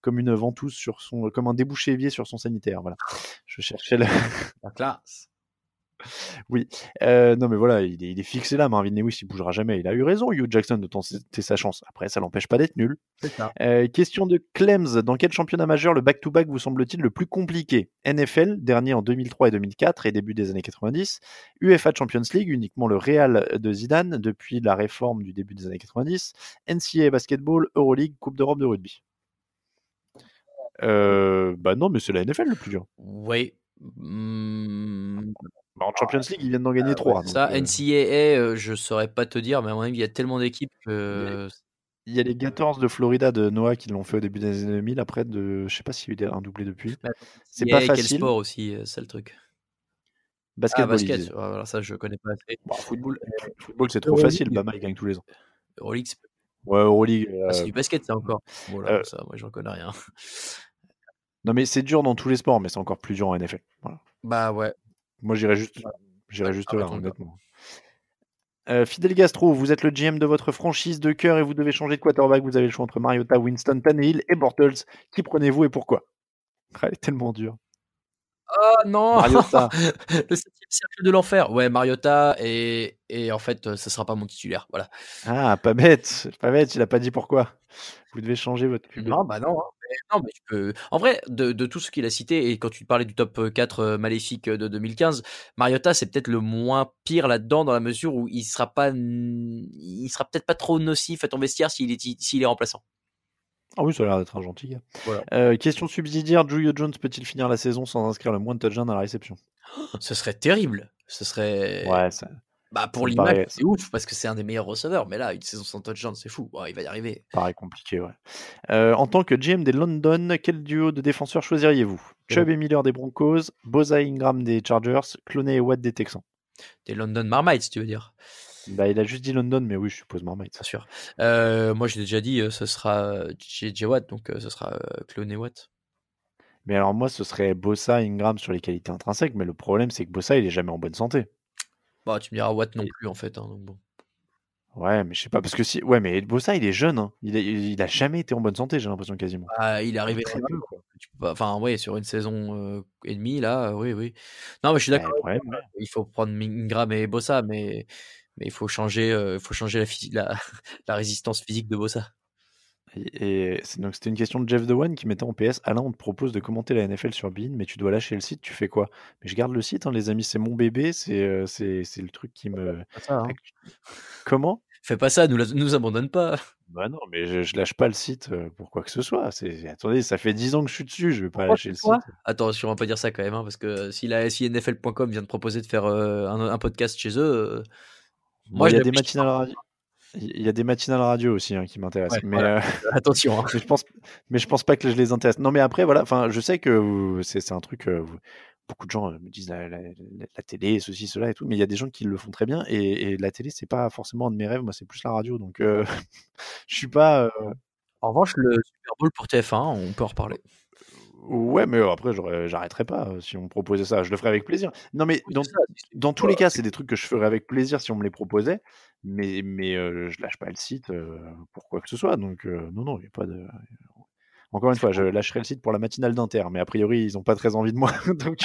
Comme une ventouse sur son. Comme un débouché évier sur son sanitaire. Voilà. Je cherchais le. La classe. Oui, Euh, non mais voilà, il est, il est fixé là, Marvin Lewis, il bougera jamais. Il a eu raison, Hugh Jackson, de tenter sa chance. Après, ça l'empêche pas d'être nul. Ça. Euh, question de Clems, dans quel championnat majeur le back-to-back vous semble-t-il le plus compliqué? NFL, dernier en 2003 et 2004 et début des années 90, UEFA Champions League, uniquement le Real de Zidane depuis la réforme du début des années 90, NCAA Basketball, Euroleague, Coupe d'Europe de rugby. Euh, bah non, mais c'est la NFL le plus dur. Oui. Hmm, Bah, en Champions League, ils viennent d'en gagner trois. donc, Ça, euh, NCAA, euh, je saurais pas te dire, mais à mon avis, il y a tellement d'équipes que. Il y a les Gators de Florida de Noah qui l'ont fait au début des années 2000. Après, de... je sais pas s'il y a eu un doublé depuis. Bah, C'est pas Quel facile. sport aussi, euh, c'est le truc. Basketball, ah, basket, ouais, voilà, ça je connais pas assez. Bon, football, football c'est trop facile. Bama, il gagne tous les ans. Euroleague, c'est Ouais, Euroleague. ah, c'est euh, du basket, ça encore. Voilà, euh, ça, moi j'en connais rien. Non, mais c'est dur dans tous les sports, mais c'est encore plus dur en NFL. Voilà. Bah ouais. Moi, j'irais juste, j'irais juste là, honnêtement. Euh, Fidel Gastro, vous êtes le GM de votre franchise de cœur et vous devez changer de quarterback. Vous avez le choix entre Mariota, Winston, Tannehill et Bortles. Qui prenez-vous et pourquoi? Ah, Elle est tellement dure. Oh non Mariota. Le septième cercle de l'enfer. Ouais, Mariota, et, et en fait, euh, ça sera pas mon titulaire. Voilà. Ah, pas bête. Pas bête, il a pas dit pourquoi. Vous devez changer votre QB. Non, bah non. hein. Mais, non, mais tu peux... En vrai, de, de tout ce qu'il a cité, et quand tu parlais du top 4 euh, maléfique de 2015, Mariota, c'est peut-être le moins pire là-dedans, dans la mesure où il sera pas, il sera peut-être pas trop nocif à ton vestiaire s'il est, s'il est remplaçant. Ah oui, ça a l'air d'être un gentil gars. Voilà. Euh, question subsidiaire, Julio Jones peut-il finir la saison sans inscrire le moins de touchdowns à la réception? Ce serait terrible. Ce serait. Ouais, ça. Bah pour l'image, paraît- c'est ouf parce que c'est un des meilleurs receveurs. Mais là, une saison sans touchdown, c'est fou. Il va y arriver. paraît compliqué, ouais. Euh, en tant que GM des London, quel duo de défenseurs choisiriez-vous? Chubb et Miller des Broncos, Boza Ingram des Chargers, Clooney et Watt des Texans? Des London Marmites, tu veux dire? Bah, il a juste dit London, mais oui, je suppose Marmite. Bien sûr. Euh, moi, j'ai déjà dit, euh, ce sera JJ Watt, donc euh, ce sera euh, Clone et Watt. Mais alors moi, ce serait Bossa, Ingram sur les qualités intrinsèques, mais le problème, c'est que Bossa, il est jamais en bonne santé. Bah, tu me diras Watt non plus, en fait. hein, donc bon. Ouais, mais je sais pas, parce que si... Ouais, mais Bossa, il est jeune, hein. il, a... il a jamais été en bonne santé, j'ai l'impression quasiment. Ah, il est arrivé Très peu, quoi. pas- Enfin, ouais, sur une saison euh, et demie, là, euh, oui, oui. Non, mais je suis d'accord. Ouais, avec ouais, toi, Il faut prendre Ingram et Bossa, mais, mais il faut changer, euh, il faut changer la, la, la résistance physique de Bossa. Et, donc c'était une question de Jeff Dewan qui mettait en PS. Alain, on te propose de commenter la NFL sur Bean, mais tu dois lâcher le site. Tu fais quoi? Mais je garde le site, hein, les amis. C'est mon bébé. C'est euh, c'est c'est le truc qui me. Ça, hein. Comment? Fais pas ça, nous, la- nous abandonne pas. Bah non, mais je, je lâche pas le site euh, pour quoi que ce soit. C'est attendez, ça fait 10 ans que je suis dessus. Je vais pas Pourquoi lâcher le site. Attention, on va pas dire ça quand même, hein, parce que si la si NFL.com vient de proposer de faire euh, un, un podcast chez eux, euh, Moi, il y a des matinales radio. Il y a des matinales radio aussi hein, qui m'intéressent. Ouais, mais voilà. euh, Attention, hein. mais je pense, mais je pense pas que je les intéresse. Non, mais après, voilà. Enfin, je sais que c'est un truc. euh, beaucoup de gens euh, me disent la, la- la- la télé, ceci, cela et tout, mais il y a des gens qui le font très bien. Et, et la télé, c'est pas forcément un de mes rêves. Moi, c'est plus la radio. Donc, euh, je suis pas. En revanche, le Super Bowl pour TF1, on peut en reparler. Ouais, mais après, j'arrêterais pas si on me proposait ça. Je le ferais avec plaisir. Non, mais dans, dans tous les cas, c'est des trucs que je ferais avec plaisir si on me les proposait. Mais, mais euh, je lâche pas le site euh, pour quoi que ce soit. Donc, euh, non, non, il n'y a pas de. Encore une fois, je lâcherai le site pour la matinale d'Inter. Mais a priori, ils n'ont pas très envie de moi. donc,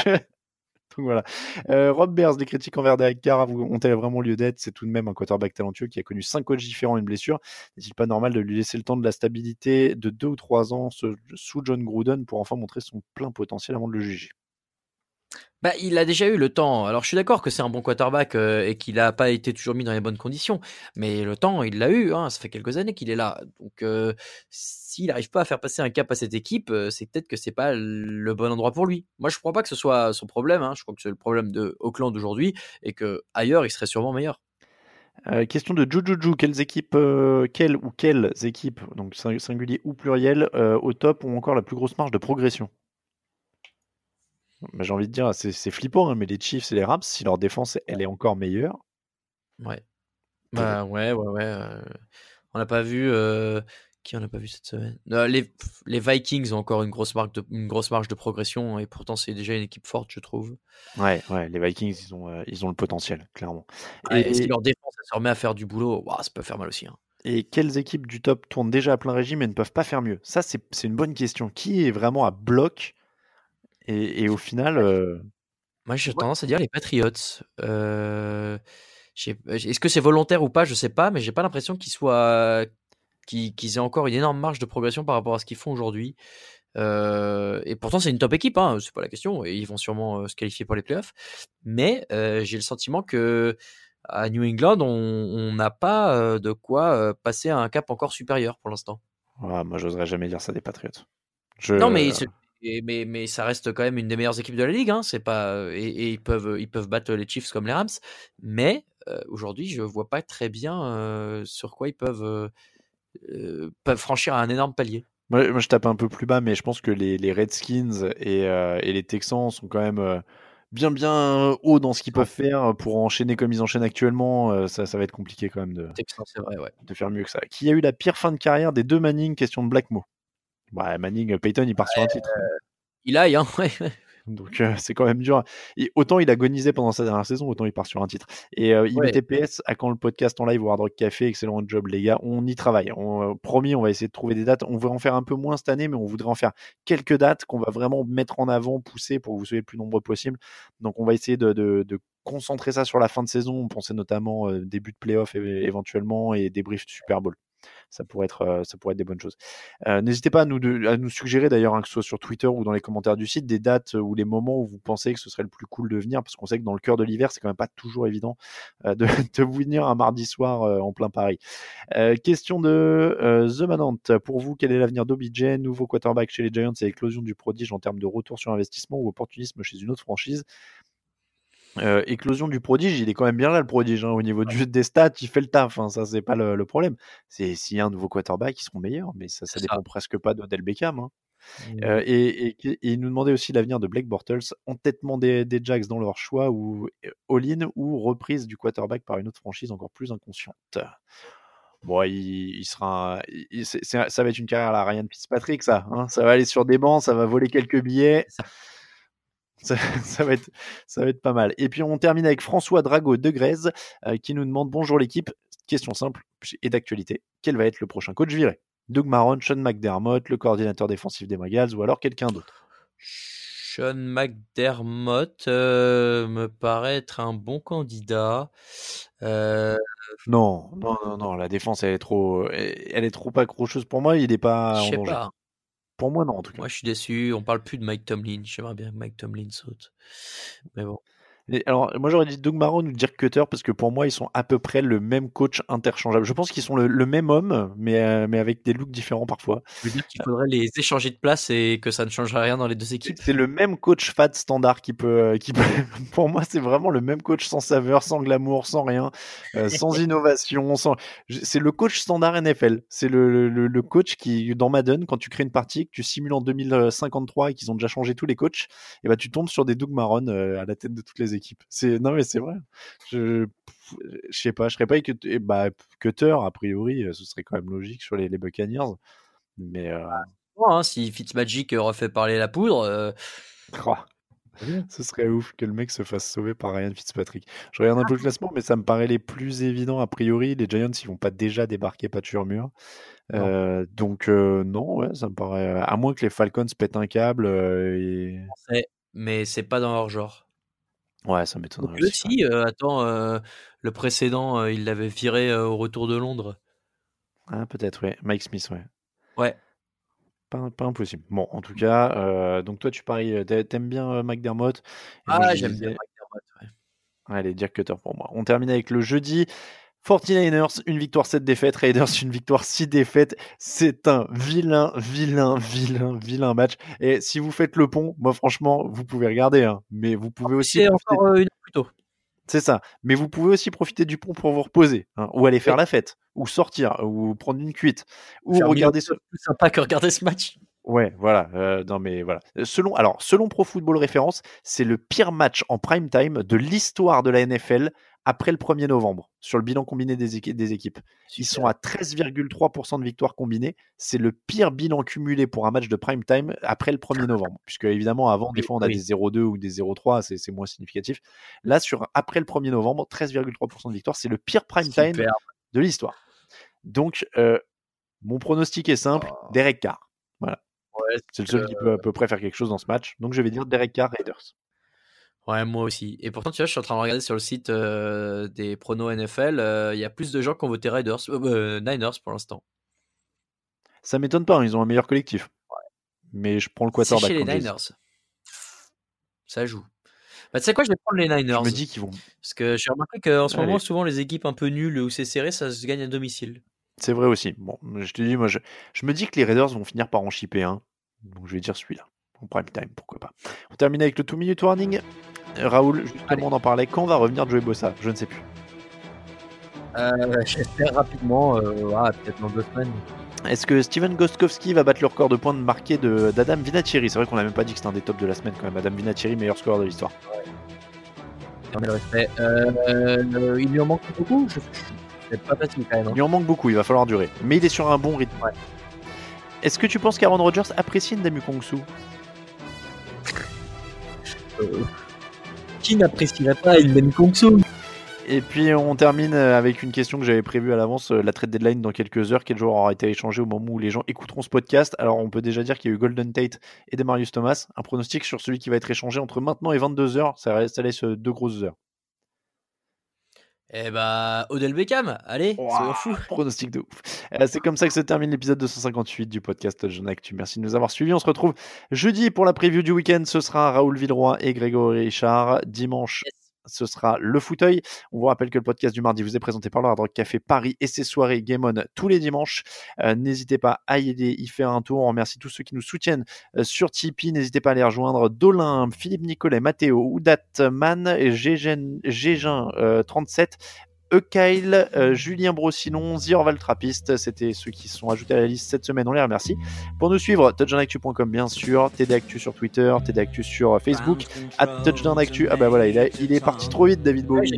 donc voilà. Euh, Rob Bears, les critiques envers Derek Carr ont-elles vraiment lieu d'être? C'est tout de même un quarterback talentueux qui a connu cinq coachs différents et une blessure. N'est-il pas normal de lui laisser le temps de la stabilité de deux ou trois ans sous John Gruden pour enfin montrer son plein potentiel avant de le juger? Bah, il a déjà eu le temps. Alors, je suis d'accord que c'est un bon quarterback euh, et qu'il n'a pas été toujours mis dans les bonnes conditions. Mais le temps, il l'a eu. Hein. Ça fait quelques années qu'il est là. Donc, euh, s'il n'arrive pas à faire passer un cap à cette équipe, euh, c'est peut-être que c'est pas le bon endroit pour lui. Moi, je ne crois pas que ce soit son problème. hein. Je crois que c'est le problème de Auckland aujourd'hui et que ailleurs, il serait sûrement meilleur. Question de Jujuju, quelles équipes, quelles ou quelles équipes, donc sing- singulier ou pluriel, au top ont encore la plus grosse marge de progression? J'ai envie de dire, c'est c'est flippant, hein, mais les Chiefs et les Rams, si leur défense elle est encore meilleure, Ouais. Bah, ouais, ouais, ouais. euh, on n'a pas vu. euh, qui on n'a pas vu cette semaine? Euh, les, les Vikings ont encore une grosse, marque de, une grosse marge de progression et pourtant, c'est déjà une équipe forte, je trouve. ouais, ouais, les Vikings, ils ont, ils ont le potentiel, clairement. Ouais, et si leur défense se remet à faire du boulot, ouah, ça peut faire mal aussi. hein. et quelles équipes du top tournent déjà à plein régime et ne peuvent pas faire mieux? Ça, c'est c'est une bonne question. Qui est vraiment à bloc et, et au final, euh, Moi, j'ai tendance à dire les Patriots. Euh, Est-ce que c'est volontaire ou pas Je sais pas, mais j'ai pas l'impression qu'ils soient qu'ils aient encore une énorme marge de progression par rapport à ce qu'ils font aujourd'hui. Euh, et pourtant, c'est une top équipe, hein, c'est pas la question. Et ils vont sûrement euh, se qualifier pour les playoffs. Mais euh, j'ai le sentiment que à New England, on n'a pas de quoi passer à un cap encore supérieur pour l'instant. ah, moi, j'oserais jamais dire ça des Patriots. Je... Non, mais, et- mais, mais ça reste quand même une des meilleures équipes de la ligue. Hein. C'est pas, et, et ils, peuvent, ils peuvent battre les Chiefs comme les Rams. Mais euh, aujourd'hui, je vois pas très bien euh, sur quoi ils peuvent, euh, euh, peuvent franchir un énorme palier. Moi, moi, je tape un peu plus bas, mais je pense que les, les Redskins et, euh, et les Texans sont quand même euh, bien bien hauts dans ce qu'ils peuvent faire pour enchaîner comme ils enchaînent actuellement. euh, ça, ça va être compliqué quand même de, Texans, c'est vrai, ouais. de faire mieux que ça. Qui a eu la pire fin de carrière des deux Manning Question de Blackmo. Bah, Manning, Peyton, il part sur un titre. Il aille, hein, ouais. Donc euh, c'est quand même dur. Et autant il agonisait pendant sa dernière saison, autant il part sur un titre. Et euh. IBTPS, à quand le podcast en live Hard Rock Café, excellent job les gars, on y travaille. On, euh, promis, on va essayer de trouver des dates. On voudrait en faire un peu moins cette année, mais on voudrait en faire quelques dates qu'on va vraiment mettre en avant, pousser pour que vous soyez le plus nombreux possible. Donc on va essayer de, de- de concentrer ça sur la fin de saison. On pensait notamment euh, début de playoff éventuellement et débrief de Super Bowl. Ça pourrait être, euh, ça pourrait être des bonnes choses. Euh, N'hésitez pas à nous, suggérer d'ailleurs, hein, que ce soit sur Twitter ou dans les commentaires du site, des dates ou les moments où vous pensez que ce serait le plus cool de venir, parce qu'on sait que dans le cœur de l'hiver, c'est quand même pas toujours évident euh, de, de venir un mardi soir en plein Paris. Question de The Manant. Pour vous, quel est l'avenir d'OBJ, nouveau quarterback chez les Giants et éclosion du prodige en termes de retour sur investissement ou opportunisme chez une autre franchise? Euh, éclosion du prodige, il est quand même bien là le prodige hein, au niveau du, des stats, il fait le taf, hein, ça c'est pas le, le problème. C'est s'il y a un nouveau quarterback, ils seront meilleurs, mais ça, ça dépend presque pas d'Odell Beckham. hein. Mmh. Euh, et, et- et il nous demandait aussi l'avenir de Blake Bortles, entêtement des, des Jags dans leur choix ou euh, all-in ou reprise du quarterback par une autre franchise encore plus inconsciente. Bon, il, il sera, il- ça va être une carrière à la Ryan Fitzpatrick, ça. hein. ça va aller sur des bancs, ça va voler quelques billets. Ça, ça va être, ça va être pas mal. Et puis on termine avec François Drago de Grèze euh, qui nous demande Bonjour l'équipe, question simple et d'actualité. Quel va être le prochain coach viré? Doug Marron, Sean McDermott, le coordinateur défensif des Magals ou alors quelqu'un d'autre? Sean McDermott euh, me paraît être un bon candidat. Euh, Non, non, non, non, la défense elle est trop, elle est trop accrocheuse pour moi. Il est pas je en sais danger. pas. Moi, non, en tout cas. Moi, je suis déçu. On parle plus de Mike Tomlin. J'aimerais bien que Mike Tomlin saute. Mais bon. Et alors, moi j'aurais dit Doug Marron ou Dirk Cutter parce que pour moi ils sont à peu près le même coach interchangeable. Je pense qu'ils sont le, le même homme, mais, euh, mais avec des looks différents parfois. Je veux dire qu'il faudrait les échanger de place et que ça ne changerait rien dans les deux équipes. C'est le même coach fat standard qui peut, euh, qui peut. Pour moi, c'est vraiment le même coach sans saveur, sans glamour, sans rien, euh, sans innovation. Sans... C'est le coach standard NFL. C'est le, le, le coach qui, dans Madden, quand tu crées une partie, que tu simules en 2053 et qu'ils ont déjà changé tous les coachs, et ben tu tombes sur des Doug Marron euh, à la tête de toutes les équipes. C'est non mais c'est vrai. Je je sais pas, je serais pas avec et bah, Cutter a priori, euh, ce serait quand même logique sur les, les Buccaneers, mais. euh, franchement, hein, si Fitzmagic refait parler la poudre, euh, Oh, Ce serait ouf que le mec se fasse sauver par Ryan Fitzpatrick. Je regarde un peu le classement, mais ça me paraît les plus évidents a priori. Les Giants, ils vont pas déjà débarquer pas sur mur. Euh, donc euh, non, ouais, ça me paraît. À moins que les Falcons pètent un câble. euh, et... mais c'est pas dans leur genre. Ouais, ça m'étonnerait Donc, aussi. si, euh, attends, euh, le précédent, euh, il l'avait viré au retour de Londres? Ah, peut-être, ouais. Mike Smith, ouais. Ouais. Pas, pas impossible. Bon, en tout cas, donc toi, tu paries, t'a- t'aimes bien McDermott? Moi, Ah, j'aime disais- bien McDermott, ouais. Allez, Dirk Cutter pour moi. On termine avec le jeudi. 49ers, une victoire, 7 défaites. Raiders, une victoire, 6 défaites. C'est un vilain, vilain, vilain, vilain match. Et si vous faites le pont, moi, franchement, vous pouvez regarder. hein. mais vous pouvez aussi. C'est profiter- encore euh, une heure plus tôt. C'est ça. Mais vous pouvez aussi profiter du pont pour vous reposer. hein, ou aller faire la fête. Ou sortir. Ou prendre une cuite. Ou regarder ce. plus sympa que regarder ce match. Ouais, voilà. euh, non, mais voilà. Selon, alors, selon Pro Football Référence, c'est le pire match en prime time de l'histoire de la NFL après le 1er novembre sur le bilan combiné des, équi- des équipes. Ils sont à 13,3% de victoires combinées. C'est le pire bilan cumulé pour un match de prime time après le 1er novembre. Puisque, évidemment, avant, des fois, on a oui. des 0,2 ou des 0,3, c'est moins significatif. Là, sur après le 1er novembre, 13,3% de victoires. C'est le pire prime time de l'histoire. Donc, euh, mon pronostic est simple Derek Carr. Voilà. C'est le seul qui peut à peu près faire quelque chose dans ce match. Donc je vais dire Derek Carr Raiders. Ouais, moi aussi. Et pourtant, tu vois, je suis en train de regarder sur le site euh, des pronos NFL. euh, Il y a plus de gens qui ont voté Raiders, euh, Niners pour l'instant. Ça m'étonne pas, hein, ils ont un meilleur collectif. Mais je prends le C'est quarterback. chez les. Niners. Ça joue. Bah, tu sais quoi, je vais prendre les Niners. Je me dis qu'ils vont. Parce que j'ai remarqué qu'en ce Allez. moment, souvent, les équipes un peu nulles où c'est serré, ça se gagne à domicile. C'est vrai aussi. Bon, je te dis, moi, je, je me dis que les Raiders vont finir par en chipper un. Donc je vais dire celui-là. En prime time, pourquoi pas. On termine avec le 2 minute warning. Raoul, justement, on en parlait. Quand va revenir Joey Bossa? Je ne sais plus. Euh, J'espère rapidement, euh, ah, peut-être dans deux semaines. Est-ce que Steven Gostkowski va battre le record de points de marqué de- d'Adam Vinatieri? C'est vrai qu'on n'a même pas dit que c'était un des tops de la semaine quand même. Adam Vinatieri, meilleur scoreur de l'histoire. Le respect. Euh, il lui en manque beaucoup? Je... C'est pas facile quand même. hein. Il lui en manque beaucoup, il va falloir durer. Mais il est sur un bon rythme. Est-ce que tu penses qu'Aaron Rodgers apprécie Ndamu Kongsu Euh, Qui n'apprécierait pas une Kongsu Et puis on termine euh, avec une question que j'avais prévue à l'avance, euh, la trade deadline dans quelques heures. Quel joueur aura été échangé au moment où les gens écouteront ce podcast? Alors on peut déjà dire qu'il y a eu Golden Tate et Demarius Thomas. Un pronostic sur celui qui va être échangé entre maintenant et 22 heures, ça, laisse deux grosses heures. Eh bah, Odell Beckham, allez, soyons fous. Pronostic de ouf. Euh, C'est comme ça que se termine l'épisode 258 du podcast Jeune Actu. Merci de nous avoir suivis. On se retrouve jeudi pour la preview du week-end. Ce sera Raoul Villeroy et Grégory Richard. Dimanche, ce sera le fauteuil. On vous rappelle que le podcast du mardi vous est présenté par le Hard Café Paris et ses soirées Game On tous les dimanches. Euh, N'hésitez pas à y aller, y faire un tour. On remercie tous ceux qui nous soutiennent euh, sur Tipeee. N'hésitez pas à les rejoindre. Dolin, Philippe Nicolet, Mathéo, Oudatman, Gégin, Gégin euh, 37. Eukail, euh, Julien Brossinon, Ziorval Trappiste, c'était ceux qui se sont ajoutés à la liste cette semaine, on les remercie. Pour nous suivre, touchdownactu.com bien sûr, TDActu sur Twitter, TDActu sur euh, Facebook, at touchdownactu. Ah bah voilà, il, a- il est parti trop vite David Bowie.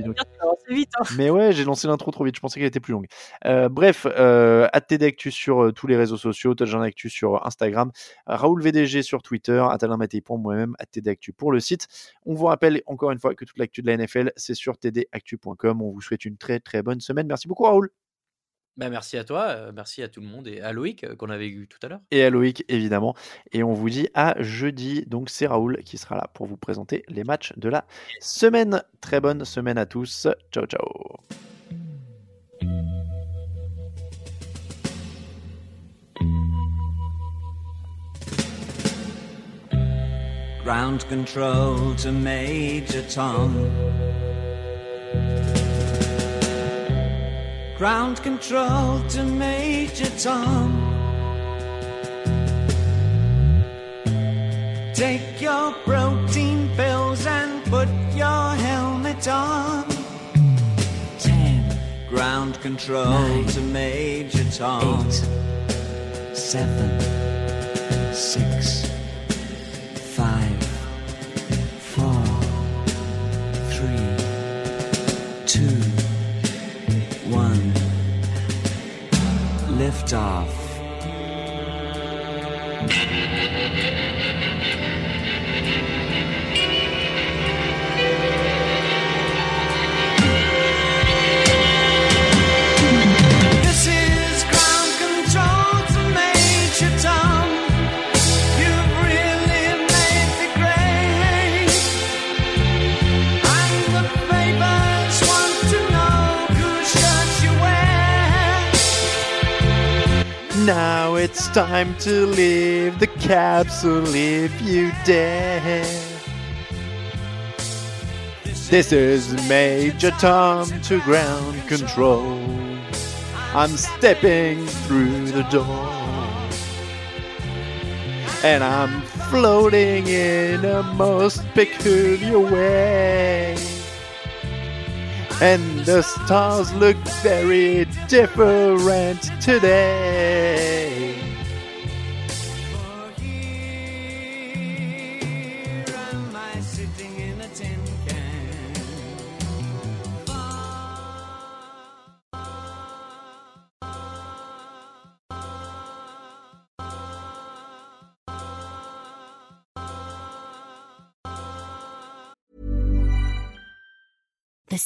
Hein. mais ouais, j'ai lancé l'intro trop vite, je pensais qu'elle était plus longue. Euh, bref, euh, @tdactu sur euh, tous les réseaux sociaux, Touchdown Actu sur Instagram, Raoul VDG sur Twitter, Atalinmatei pour moi-même, @tdactu pour le site. On vous rappelle encore une fois que toute l'actu de la NFL, c'est sur tdactu.com. On vous souhaite une très très bonne semaine. Merci beaucoup Raoul. Bah, merci à toi, merci à tout le monde et à Loïc qu'on avait eu tout à l'heure. Et à Loïc, évidemment. Et on vous dit à jeudi. Donc, c'est Raoul qui sera là pour vous présenter les matchs de la semaine. Très bonne semaine à tous. Ciao, ciao. Ground control to Major Tom. Ground control to Major Tom. Take your protein pills and put your helmet on. Ten. Ground control Nine. to Major Tom. Eight. Seven. Six. 진짜 it's time to leave the capsule if you dare. This is Major Tom to ground control. I'm stepping through the door. And I'm floating in a most peculiar way. And the stars look very different today.